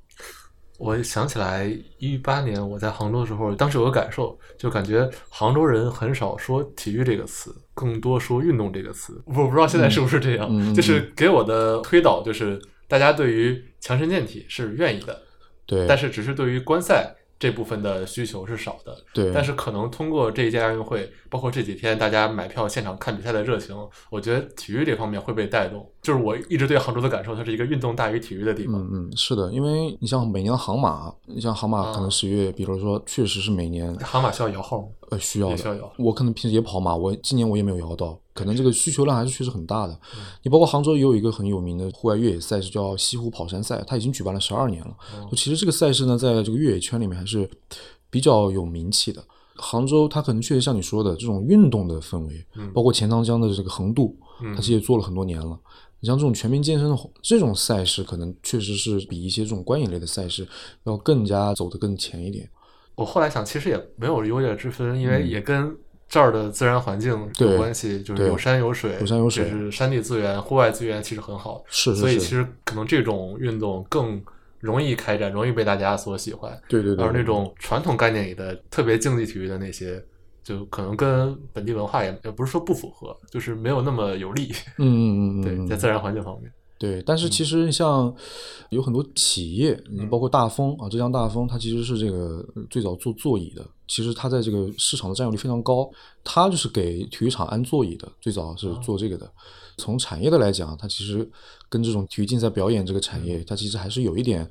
我想起来，一八年我在杭州的时候，当时有个感受，就感觉杭州人很少说体育这个词，更多说运动这个词。我不知道现在是不是这样，就是给我的推导就是，大家对于强身健体是愿意的，对，但是只是对于观赛这部分的需求是少的。对，但是可能通过这一届亚运会，包括这几天大家买票现场看比赛的热情，我觉得体育这方面会被带动。就是我一直对杭州的感受，它是一个运动大于体育的地方。嗯嗯，是的，因为你像每年的杭马，你像杭马啊可能十月，比如说确实是每年杭马需要摇号吗？呃需要需要摇。我可能平时也跑马，我今年我也没有摇到，可能这个需求量还是确实很大的。嗯你包括杭州也有一个很有名的户外越野赛事叫西湖跑山赛，它已经举办了十二年了。哦就其实这个赛事呢，在这个越野圈里面还是比较有名气的。杭州它可能确实像你说的这种运动的氛围，嗯包括钱塘江的这个横渡，嗯它其实也做了很多年了。你像这种全民健身的这种赛事，可能确实是比一些这种观影类的赛事要更加走得更前一点。我后来想，其实也没有优劣之分，因为也跟这儿的自然环境有关系，就是有山有水，有山有水就是山地资源、户外资源其实很好，是是是所以其实可能这种运动更容易开展，容易被大家所喜欢。对对对，而那种传统概念里的特别竞技体育的那些，就可能跟本地文化也也不是说不符合，就是没有那么有利。嗯嗯 嗯嗯，对，嗯在自然环境方面，对，但是其实像有很多企业，你包括大丰啊，浙江大丰，它其实是这个呃最早做座椅的。其实它在这个市场的占有率非常高，它就是给体育场安座椅的，最早是做这个的。从产业的来讲，它其实跟这种体育竞赛表演这个产业，它其实还是有一点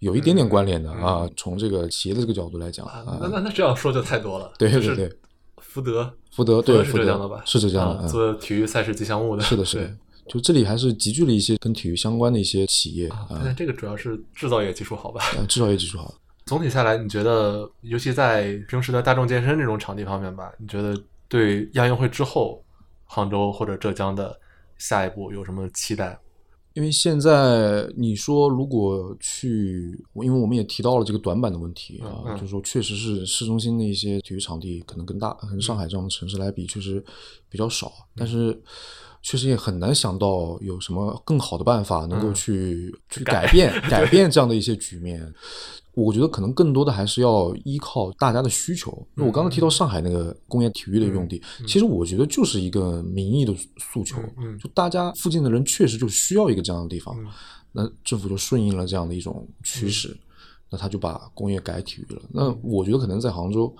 有一点点关联的啊。从这个企业的这个角度来讲啊，啊那，那那这样说就太多了。对对对，福德，福德对是浙江的吧？是浙江的，做体育赛事吉祥物的。是的，是的。就这里还是集聚了一些跟体育相关的一些企业啊，那这个主要是制造业技术好吧？呃制造业技术好。总体下来，你觉得，尤其在平时的大众健身这种场地方面吧，你觉得对亚运会之后，杭州或者浙江的下一步有什么期待？因为现在你说如果去，因为我们也提到了这个短板的问题啊，嗯嗯就是说确实是市中心的一些体育场地可能跟大跟上海这样的城市来比，确实比较少，但是。确实也很难想到有什么更好的办法能够嗯去、去改变 改变这样的一些局面。我觉得可能更多的还是要依靠大家的需求。因为我刚刚提到上海那个工业体育的用地，其实我觉得就是一个民意的诉求，嗯就大家附近的人确实就需要一个这样的地方，嗯那政府就顺应了这样的一种趋势，那他就把工业改体育了。那我觉得可能在杭州。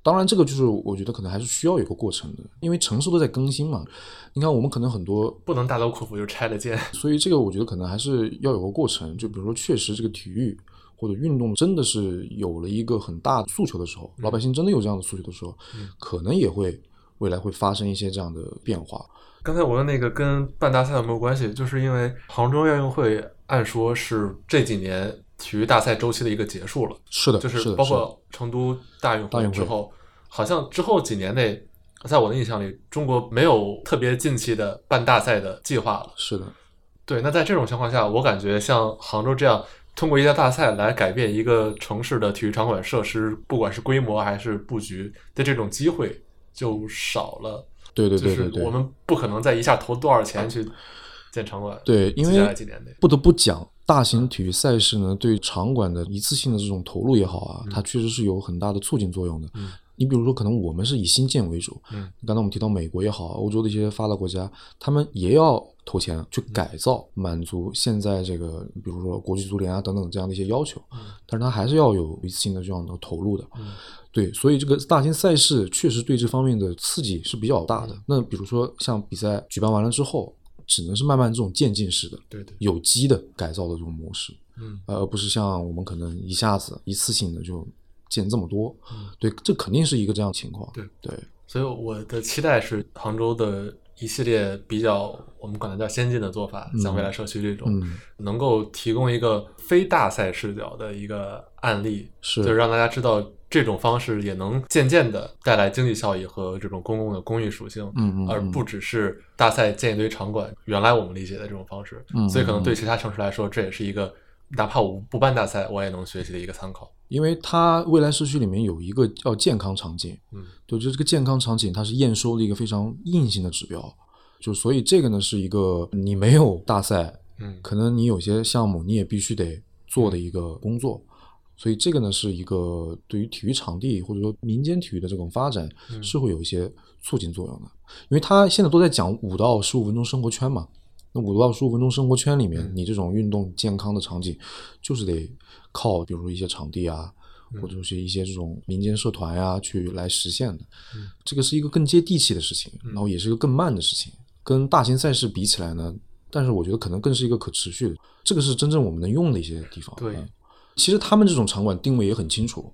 当然，这个就是我觉得可能还是需要有个过程的，因为城市都在更新嘛。你看，我们可能很多不能大刀阔斧就拆了建。所以这个我觉得可能还是要有个过程。就比如说，确实这个体育或者运动真的是有了一个很大的诉求的时候，老百姓真的有这样的诉求的时候，可能也会未来会发生一些这样的变化。刚才我问那个跟办大赛有没有关系，就是因为杭州亚运会按说是这几年体育大赛周期的一个结束了，是的，就是包括成都大运会之后，好像之后几年内，在我的印象里，中国没有特别近期的办大赛的计划了。是的，对，那在这种情况下，我感觉像杭州这样通过一家大赛来改变一个城市的体育场馆设施，不管是规模还是布局的这种机会就少了。对对对对就是对，我们不可能再一下投多少钱去建场馆。对，因为几年内，不得不讲，大型体育赛事呢，对场馆的一次性的这种投入也好啊，它确实是有很大的促进作用的。嗯你比如说，可能我们是以新建为主，嗯，刚才我们提到美国也好，欧洲的一些发达国家，他们也要投钱去改造，满足现在这个，比如说国际足联啊等等这样的一些要求，但是它还是要有一次性的这样的投入的。嗯对，所以这个大型赛事确实对这方面的刺激是比较大的。那比如说像比赛举办完了之后，只能是慢慢这种渐进式的，对对，有机的改造的这种模式，而不是像我们可能一下子一次性的就建这么多。嗯对，这肯定是一个这样的情况。对对，所以我的期待是杭州的一系列比较我们管它叫先进的做法，像未来社区这种，嗯，能够提供一个非大赛视角的一个案例，是。就是让大家知道这种方式也能渐渐的带来经济效益和这种公共的公益属性，而不只是大赛建一堆场馆，原来我们理解的这种方式。嗯所以可能嗯。对其他城市来说，这也是一个哪怕我不办大赛，我也能学习的一个参考。因为它未来社区里面有一个叫健康场景，嗯，对，就这个健康场景，它是验收的一个非常硬性的指标，就所以这个呢是一个你没有大赛，嗯。可能你有些项目你也必须得做的一个工作，所以这个呢是一个对于体育场地或者说民间体育的这种发展嗯。是会有一些促进作用的，因为它现在都在讲五到十五分钟生活圈嘛，那五到十五分钟生活圈里面，嗯你这种运动健康的场景就是得靠比如说一些场地啊。嗯或者是一些这种民间社团呀、去来实现的，嗯这个是一个更接地气的事情，然后也是一个更慢的事情。跟大型赛事比起来呢，但是我觉得可能更是一个可持续的，这个是真正我们能用的一些地方。对嗯其实他们这种场馆定位也很清楚，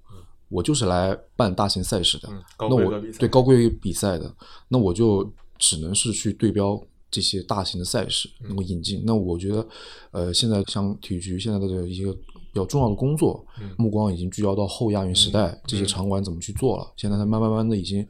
我就是来办大型赛事的，嗯高那我对高规格比赛的，那我就只能是去对标这些大型的赛事，嗯能够引进。那我觉得，呃，现在像体育局现在的一个比较重要的工作，嗯目光已经聚焦到后亚运时代、这些场馆怎么去做了。现在它慢慢慢的已经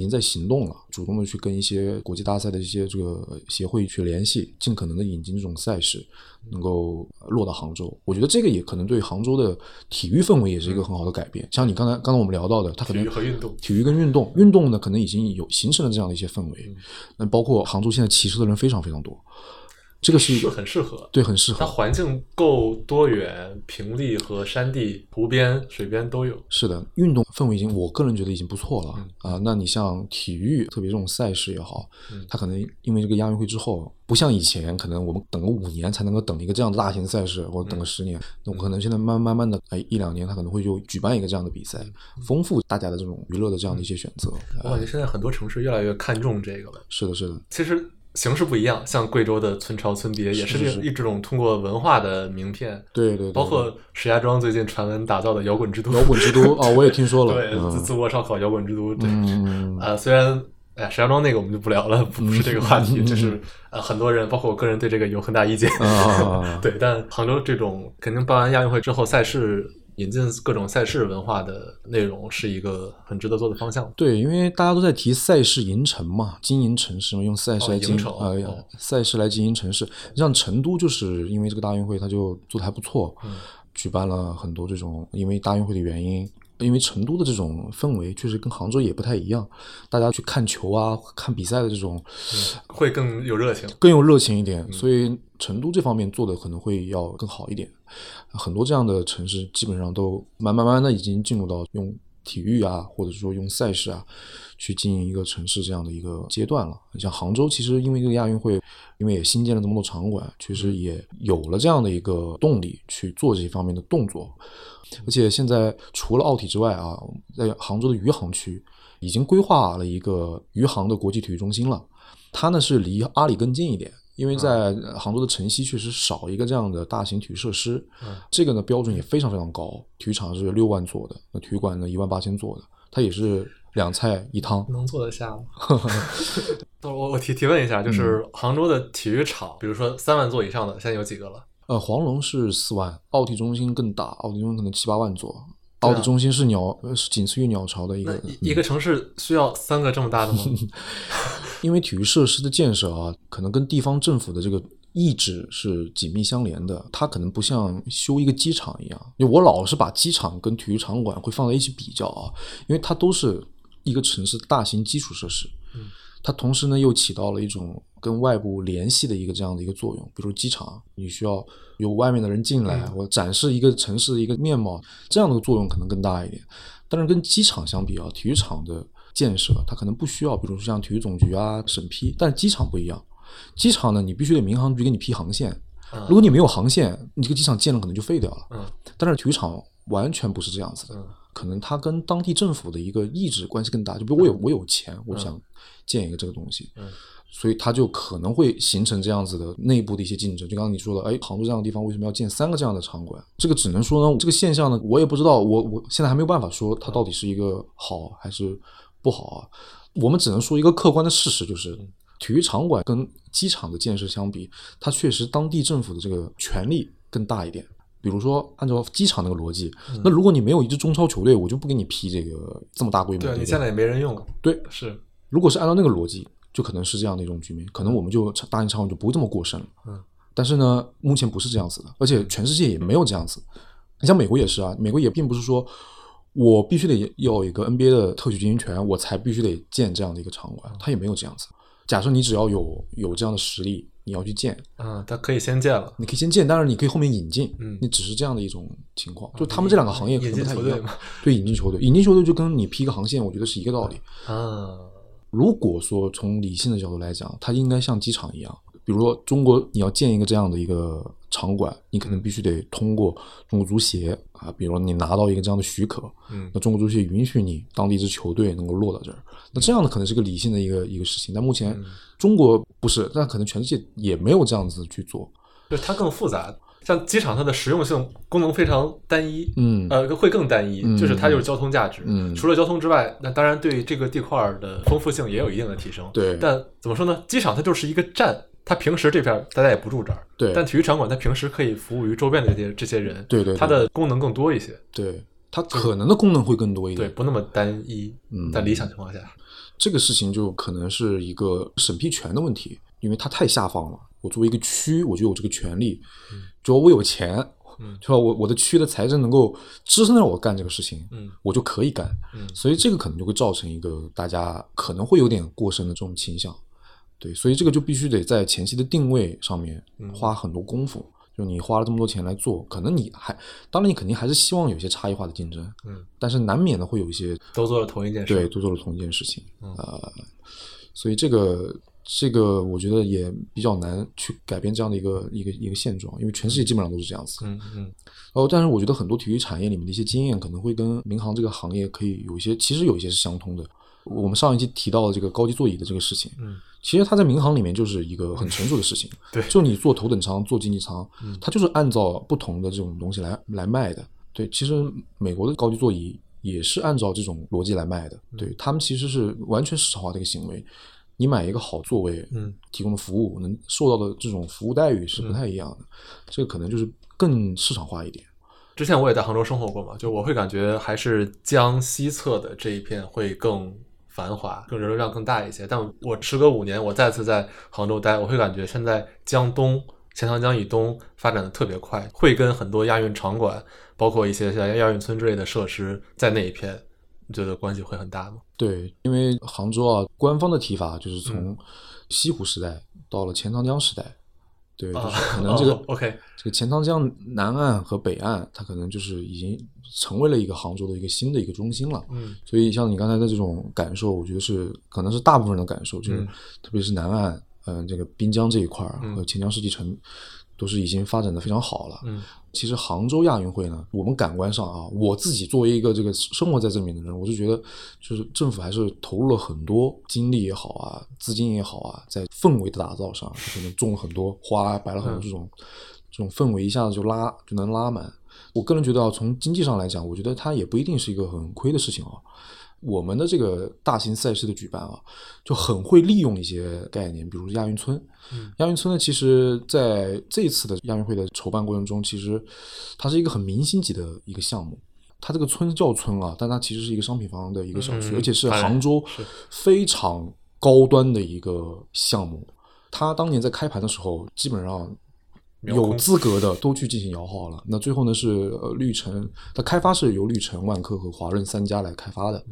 已经在行动了，主动的去跟一些国际大赛的一些这个协会去联系，尽可能的引进这种赛事，能够落到杭州。我觉得这个也可能对杭州的体育氛围也是一个很好的改变。像你刚才刚才我们聊到的，它可能体育和运动体育跟运动，运动呢可能已经有形成了这样的一些氛围。那包括杭州现在骑车的人非常非常多，这个是很适合。对很适合它合。环境够多元，平地和山地、湖边、水边都有。是的，运动氛围已经，我个人觉得已经不错了嗯啊、那你像体育，特别这种赛事也好嗯，它可能因为这个亚运会之后，不像以前，可能我们等个五年才能够等一个这样的大型赛事，或者等嗯个十年。那我可能现在慢慢慢的，哎，一两年它可能会就举办一个这样的比赛，丰富大家的这种娱乐的这样的一些选择。我感觉现在很多城市越来越看重这个了。是的，是的，其实形式不一样，像贵州的村超村别也是一种通过文化的名片，对对对，包括石家庄最近传闻打造的摇滚之都，摇滚之都啊、我也听说了，对，嗯。自自窝烧烤摇滚之都，对，嗯，呃，虽然。哎，石家庄那个我们就不聊了，不不是这个话题，就是呃，很多人，包括我个人对这个有很大意见。啊，对，但杭州这种肯定办完亚运会之后，赛事引进各种赛事文化的内容是一个很值得做的方向。对，因为大家都在提赛事银城嘛，经营城市嘛，用赛事来经营哦呃赛事来经营城市。像成都就是因为这个大运会，它就做的还不错，嗯举办了很多这种因为大运会的原因。因为成都的这种氛围确实跟杭州也不太一样，大家去看球啊、看比赛的这种会更有热情。更有热情一点，所以成都这方面做的可能会要更好一点。很多这样的城市基本上都慢慢慢的已经进入到用体育啊，或者说用赛事啊去经营一个城市这样的一个阶段了。像杭州，其实因为这个亚运会，因为也新建了这么多场馆，确实也有了这样的一个动力去做这些方面的动作。而且现在除了奥体之外啊，在杭州的余杭区已经规划了一个余杭的国际体育中心了。它呢是离阿里更近一点，因为在杭州的城西确实少一个这样的大型体育设施。嗯这个呢标准也非常非常高，体育场是六万座的，那体育馆呢一万八千座的，它也是两菜一汤。能坐得下吗？我我提提问一下，就是杭州的体育场，比如说三万座以上的，现在有几个了？呃，黄龙是四万，奥体中心更大，奥体中心可能七八万座。奥体中心是鸟，呃是仅次于鸟巢的一个，一一个城市需要三个这么大的吗？因为体育设施的建设啊，可能跟地方政府的这个意志是紧密相连的。它可能不像修一个机场一样，因为我老是把机场跟体育场馆会放在一起比较啊，因为它都是一个城市的大型基础设施。它同时呢又起到了一种跟外部联系的一个这样的一个作用，比如机场，你需要有外面的人进来，我展示一个城市的一个面貌，这样的作用可能更大一点。但是跟机场相比啊，体育场的建设它可能不需要，比如说像体育总局啊审批，但是机场不一样，机场呢你必须得民航局给你批航线，嗯如果你没有航线，你这个机场建了可能就废掉了。嗯但是体育场完全不是这样子的，嗯可能它跟当地政府的一个意志关系更大。就比如我有我有钱，我想建一个这个东西，嗯所以它就可能会形成这样子的内部的一些竞争。就刚刚你说的，哎，杭州这样的地方为什么要建三个这样的场馆？这个只能说呢，这个现象呢，我也不知道，我我现在还没有办法说它到底是一个好还是不好啊。我们只能说一个客观的事实，就是体育场馆跟机场的建设相比，它确实当地政府的这个权力更大一点。比如说，按照机场那个逻辑，嗯那如果你没有一支中超球队，我就不给你批这个这么大规模。对你现在也没人用，对，是如果是按照那个逻辑，就可能是这样的一种局面，可能我们就大型场馆就不会这么过剩了。嗯，但是呢，目前不是这样子的，而且全世界也没有这样子。你像美国也是啊，美国也并不是说我必须得要有一个 NBA 的特许经营权，我才必须得建这样的一个场馆，它也没有这样子。假设你只要有有这样的实力，你要去建，嗯，它可以先建了，你可以先建，但是你可以后面引进，嗯你只是这样的一种情况。就他们这两个行业可能不太一样。对，引进球队，引进球队就跟你批个航线，我觉得是一个道理。啊，如果说从理性的角度来讲，它应该像机场一样，比如说中国你要建一个这样的一个场馆，你可能必须得通过中国足协啊，比如你拿到一个这样的许可，嗯那中国足协允许你当地一支球队能够落到这儿，那这样的可能是个理性的一个一个事情。但目前中国不是，但可能全世界也没有这样子去做。就是它更复杂。像机场，它的实用性功能非常单一，嗯呃，会更单一，嗯就是它就是交通价值。嗯除了交通之外，那当然对这个地块的丰富性也有一定的提升。对但怎么说呢？机场它就是一个站，它平时这片大家也不住这儿，对但体育场馆它平时可以服务于周边的这些这些人，对对对它的功能更多一些，对，它可能的功能会更多一点对，不那么单一。嗯在理想情况下，这个事情就可能是一个审批权的问题，因为它太下放了。我作为一个区，我就有这个权利，只要我有钱，嗯对吧？我我的区的财政能够支撑着我干这个事情，嗯我就可以干。嗯所以这个可能就会造成一个大家可能会有点过剩的这种倾向。对，所以这个就必须得在前期的定位上面嗯花很多功夫。就你花了这么多钱来做，可能你还，当然你肯定还是希望有一些差异化的竞争，嗯，但是难免的会有一些都做了同一件事。对，都做了同一件事情，嗯呃，所以这个这个我觉得也比较难去改变这样的一个一个一个现状，因为全世界基本上都是这样子。嗯嗯哦，但是我觉得很多体育产业里面的一些经验可能会跟民航这个行业可以有一些，其实有一些是相通的。我们上一期提到的这个高级座椅的这个事情，嗯，其实它在民航里面就是一个很成熟的事情。对就你坐头等舱、坐经济舱，嗯它就是按照不同的这种东西来来卖的。对，其实美国的高级座椅也是按照这种逻辑来卖的。嗯对他们其实是完全市场化的一个行为。你买一个好座位，嗯，提供的服务能受到的这种服务待遇是不太一样的，这个可能就是更市场化一点。之前我也在杭州生活过嘛，就我会感觉还是江西侧的这一片会更繁华，更人流量更大一些。但我时隔五年，我再次在杭州待，我会感觉现在江东、钱塘江以东发展的特别快，会跟很多亚运场馆，包括一些像亚运村之类的设施在那一片，你觉得关系会很大吗？对，因为杭州啊，官方的提法就是从西湖时代到了钱塘江时代。对，就是可能这个 OK，这个钱塘江南岸和北岸，它可能就是已经成为了一个杭州的一个新的一个中心了。嗯，所以像你刚才的这种感受，我觉得是可能是大部分人的感受，就是特别是南岸，嗯，这个滨江这一块儿和钱江世纪城。都是已经发展的非常好了。嗯，其实杭州亚运会呢，我们感官上啊，我自己作为一个这个生活在这里面的人，我就觉得，就是政府还是投入了很多精力也好啊，资金也好啊，在氛围的打造上，可能种了很多花，摆了很多这种这种氛围，一下子就拉就能拉满。我个人觉得啊，从经济上来讲，我觉得它也不一定是一个很亏的事情啊。我们的这个大型赛事的举办啊，就很会利用一些概念，比如亚运村。亚运村呢，其实在这次的亚运会的筹办过程中，其实它是一个很明星级的一个项目。它这个村叫村啊，但它其实是一个商品房的一个小区，而且是杭州非常高端的一个项目。它当年在开盘的时候，基本上。有资格的都去进行摇号了。那最后呢是呃绿城，它开发是由绿城、万科和华润三家来开发的。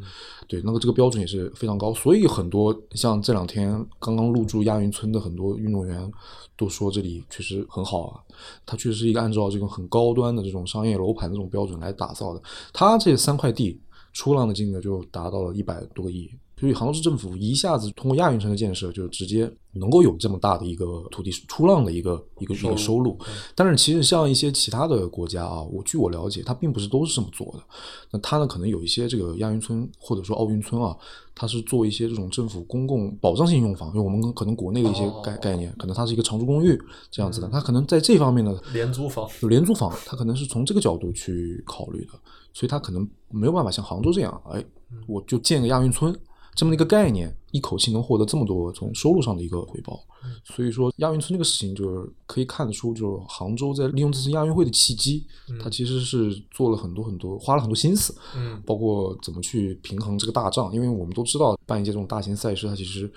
对，那个这个标准也是非常高。所以很多像这两天刚刚入驻亚运村的很多运动员都说这里确实很好啊。它确实是一个按照这种很高端的这种商业楼盘的这种标准来打造的。它这三块地出让的金额就达到了一百多个亿。所以杭州市政府一下子通过亚运村的建设，就直接能够有这么大的一个土地出让的一个一个一个收入。但是其实像一些其他的国家啊，我据我了解，它并不是都是这么做的。那它呢，可能有一些这个亚运村或者说奥运村啊，它是做一些这种政府公共保障性用房，因为我们可能国内的一些概概念，可能它是一个长租公寓这样子的，它可能在这方面呢，廉租房，廉租房，它可能是从这个角度去考虑的，所以它可能没有办法像杭州这样，哎，我就建个亚运村。这么一个概念，一口气能获得这么多从收入上的一个回报，所以说亚运村这个事情就是可以看得出，就是杭州在利用这次亚运会的契机，它其实是做了很多很多，花了很多心思，嗯，包括怎么去平衡这个大账，因为我们都知道办一些这种大型赛事，它其实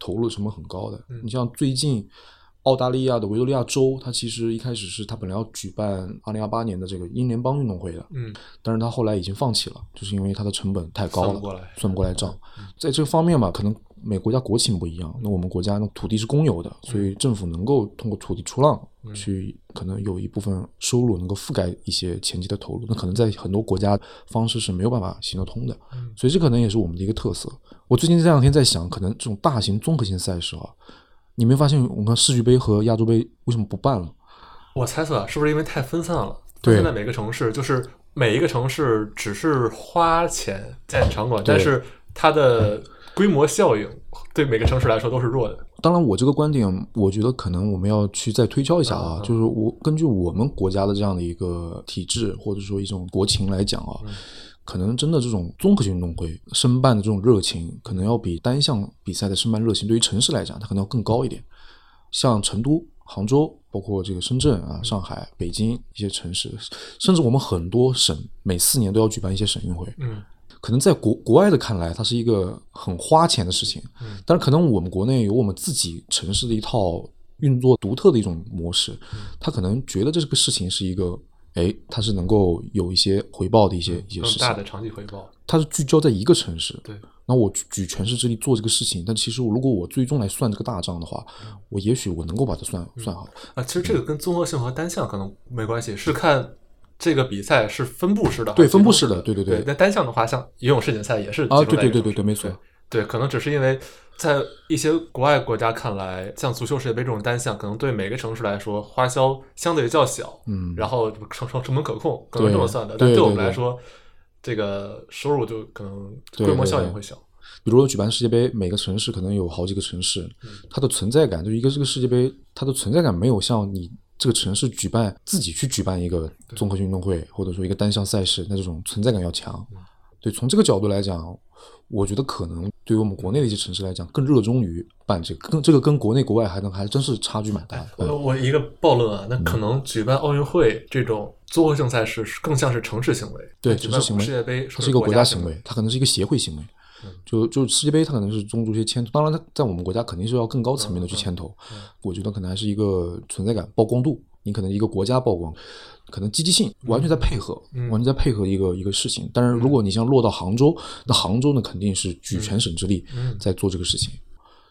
投入的成本很高的，你像最近。澳大利亚的维多利亚州，它其实一开始是它本来要举办二零二八年的这个英联邦运动会的，嗯，但是它后来已经放弃了，就是因为它的成本太高了，算不过来，算不过来账。在这个方面吧，可能每国家国情不一样，那我们国家呢土地是公有的，所以政府能够通过土地出让去，可能有一部分收入能够覆盖一些前期的投入，那可能在很多国家方式是没有办法行得通的，所以这可能也是我们的一个特色。我最近这两天在想，可能这种大型综合性赛事啊。你没发现我们世俱杯和亚洲杯为什么不办了？我猜测是不是因为太分散了？对，现在每个城市就是每一个城市只是花钱建场馆，但是它的规模效应对每个城市来说都是弱的。当然，我这个观点，我觉得可能我们要去再推敲一下啊，就是我根据我们国家的这样的一个体制或者说一种国情来讲啊。可能真的这种综合性运动会申办的这种热情，可能要比单项比赛的申办热情，对于城市来讲，它可能要更高一点。像成都、杭州，包括这个深圳啊、上海、北京一些城市，甚至我们很多省，每四年都要举办一些省运会。嗯，可能在国国外的看来，它是一个很花钱的事情。嗯，但是可能我们国内有我们自己城市的一套运作独特的一种模式，他可能觉得这个事情是一个。哎，它是能够有一些回报的一些一些事情，大的长期回报。它是聚焦在一个城市，对。那我举全市之力做这个事情，但其实我如果我最终来算这个大账的话，我也许我能够把它算算好。啊，其实这个跟综合性和单项可能没关系，是看这个比赛是分布式的，对，分布式的，对对对。那单项的话，像游泳世锦赛也是啊，对对对对对，没错。对，可能只是因为在一些国外国家看来，像足球世界杯这种单项，可能对每个城市来说花销相对较小，嗯，然后成成成本可控，可能这么算的。但对我们来说，这个收入就可能规模效应会小。比如说举办世界杯，每个城市可能有好几个城市，它的存在感就一个这个世界杯，它的存在感没有像你这个城市举办自己去举办一个综合性运动会，或者说一个单项赛事，那这种存在感要强。对，从这个角度来讲，我觉得可能对于我们国内的一些城市来讲，更热衷于办这个，跟这个跟国内国外还能还真是差距蛮大的。我我一个暴论啊，那可能举办奥运会这种综合性赛事更像是城市行为，对，城市行为，世界杯它是一个国家行行为，它可能是一个协会行为。就就世界杯，它可能是中足协牵头，当然它在我们国家肯定是要更高层面的去牵头。我觉得可能还是一个存在感、曝光度，你可能一个国家曝光，可能积极性完全在配合，完全在配合一个一个事情。但是如果你像落到杭州，那杭州呢肯定是举全省之力在做这个事情，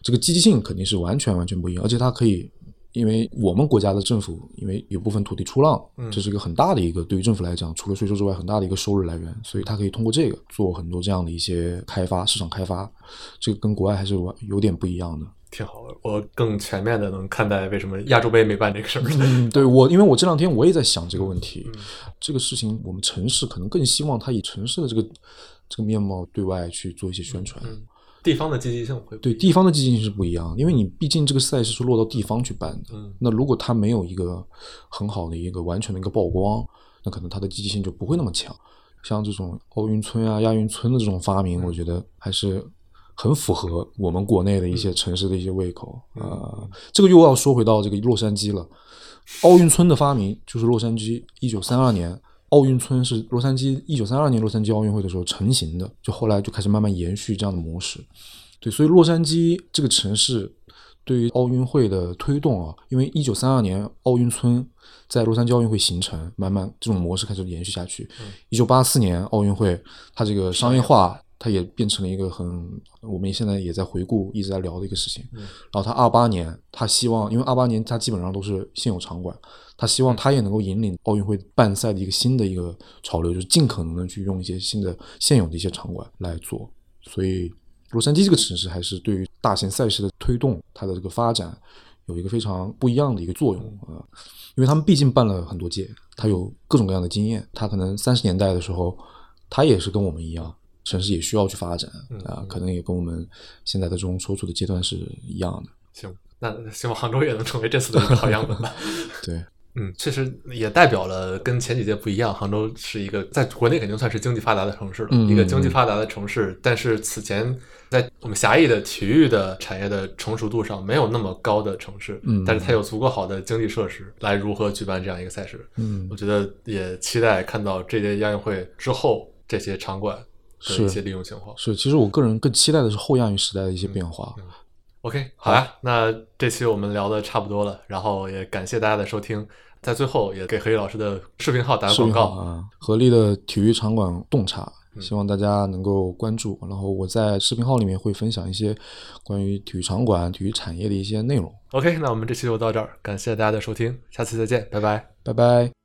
这个积极性肯定是完全完全不一样，而且它可以。因为我们国家的政府，因为有部分土地出让，这是一个很大的一个对于政府来讲，除了税收之外，很大的一个收入来源，所以它可以通过这个做很多这样的一些开发、市场开发，这个跟国外还是完有点不一样的。挺好的，我更全面的能看待为什么亚洲杯没办这个事儿。嗯，对 我，因为我这两天我也在想这个问题，这个事情我们城市可能更希望它以城市的这个这个面貌对外去做一些宣传。地方的积极性会对地方的积极性是不一样，因为你毕竟这个赛事是落到地方去办的。嗯，那如果它没有一个很好的一个完全的一个曝光，那可能它的积极性就不会那么强。像这种奥运村啊、亚运村的这种发明，我觉得还是很符合我们国内的一些城市的一些胃口啊。这个又要说回到这个洛杉矶了，奥运村的发明就是洛杉矶一九三二年。奥运村是洛杉矶一九三二年洛杉矶奥运会的时候成型的，就后来就开始慢慢延续这样的模式。对，所以洛杉矶这个城市对于奥运会的推动啊，因为一九三二年奥运村在洛杉矶奥运会形成，慢慢这种模式开始延续下去。一九八四年奥运会，它这个商业化，它也变成了一个很我们现在也在回顾一直在聊的一个事情。然后他二八年，他希望，因为二八年他基本上都是现有场馆。他希望他也能够引领奥运会办赛的一个新的一个潮流，就是尽可能的去用一些新的现有的一些场馆来做。所以，洛杉矶这个城市还是对于大型赛事的推动，它的这个发展有一个非常不一样的一个作用啊。因为他们毕竟办了很多届，他有各种各样的经验。他可能三十年代的时候，他也是跟我们一样，城市也需要去发展啊，可能也跟我们现在的这种所处的阶段是一样的。行，那希望杭州也能成为这次的好样本吧。对。嗯，确实也代表了跟前几届不一样。杭州是一个在国内肯定算是经济发达的城市了，一个经济发达的城市。但是此前在我们狭义的体育的产业的成熟度上没有那么高的城市，嗯，但是它有足够好的经济设施来如何举办这样一个赛事。嗯，我觉得也期待看到这届亚运会之后这些场馆的一些利用情况。是，其实我个人更期待的是后亚运时代的一些变化。OK，好呀，那这期我们聊的差不多了，然后也感谢大家的收听。在最后也给何毅老师的视频号打个广告啊，合力的体育场馆洞察，希望大家能够关注。然后我在视频号里面会分享一些关于体育场馆、体育产业的一些内容。OK，那我们这期就到这儿，感谢大家的收听，下次再见，拜拜，拜拜。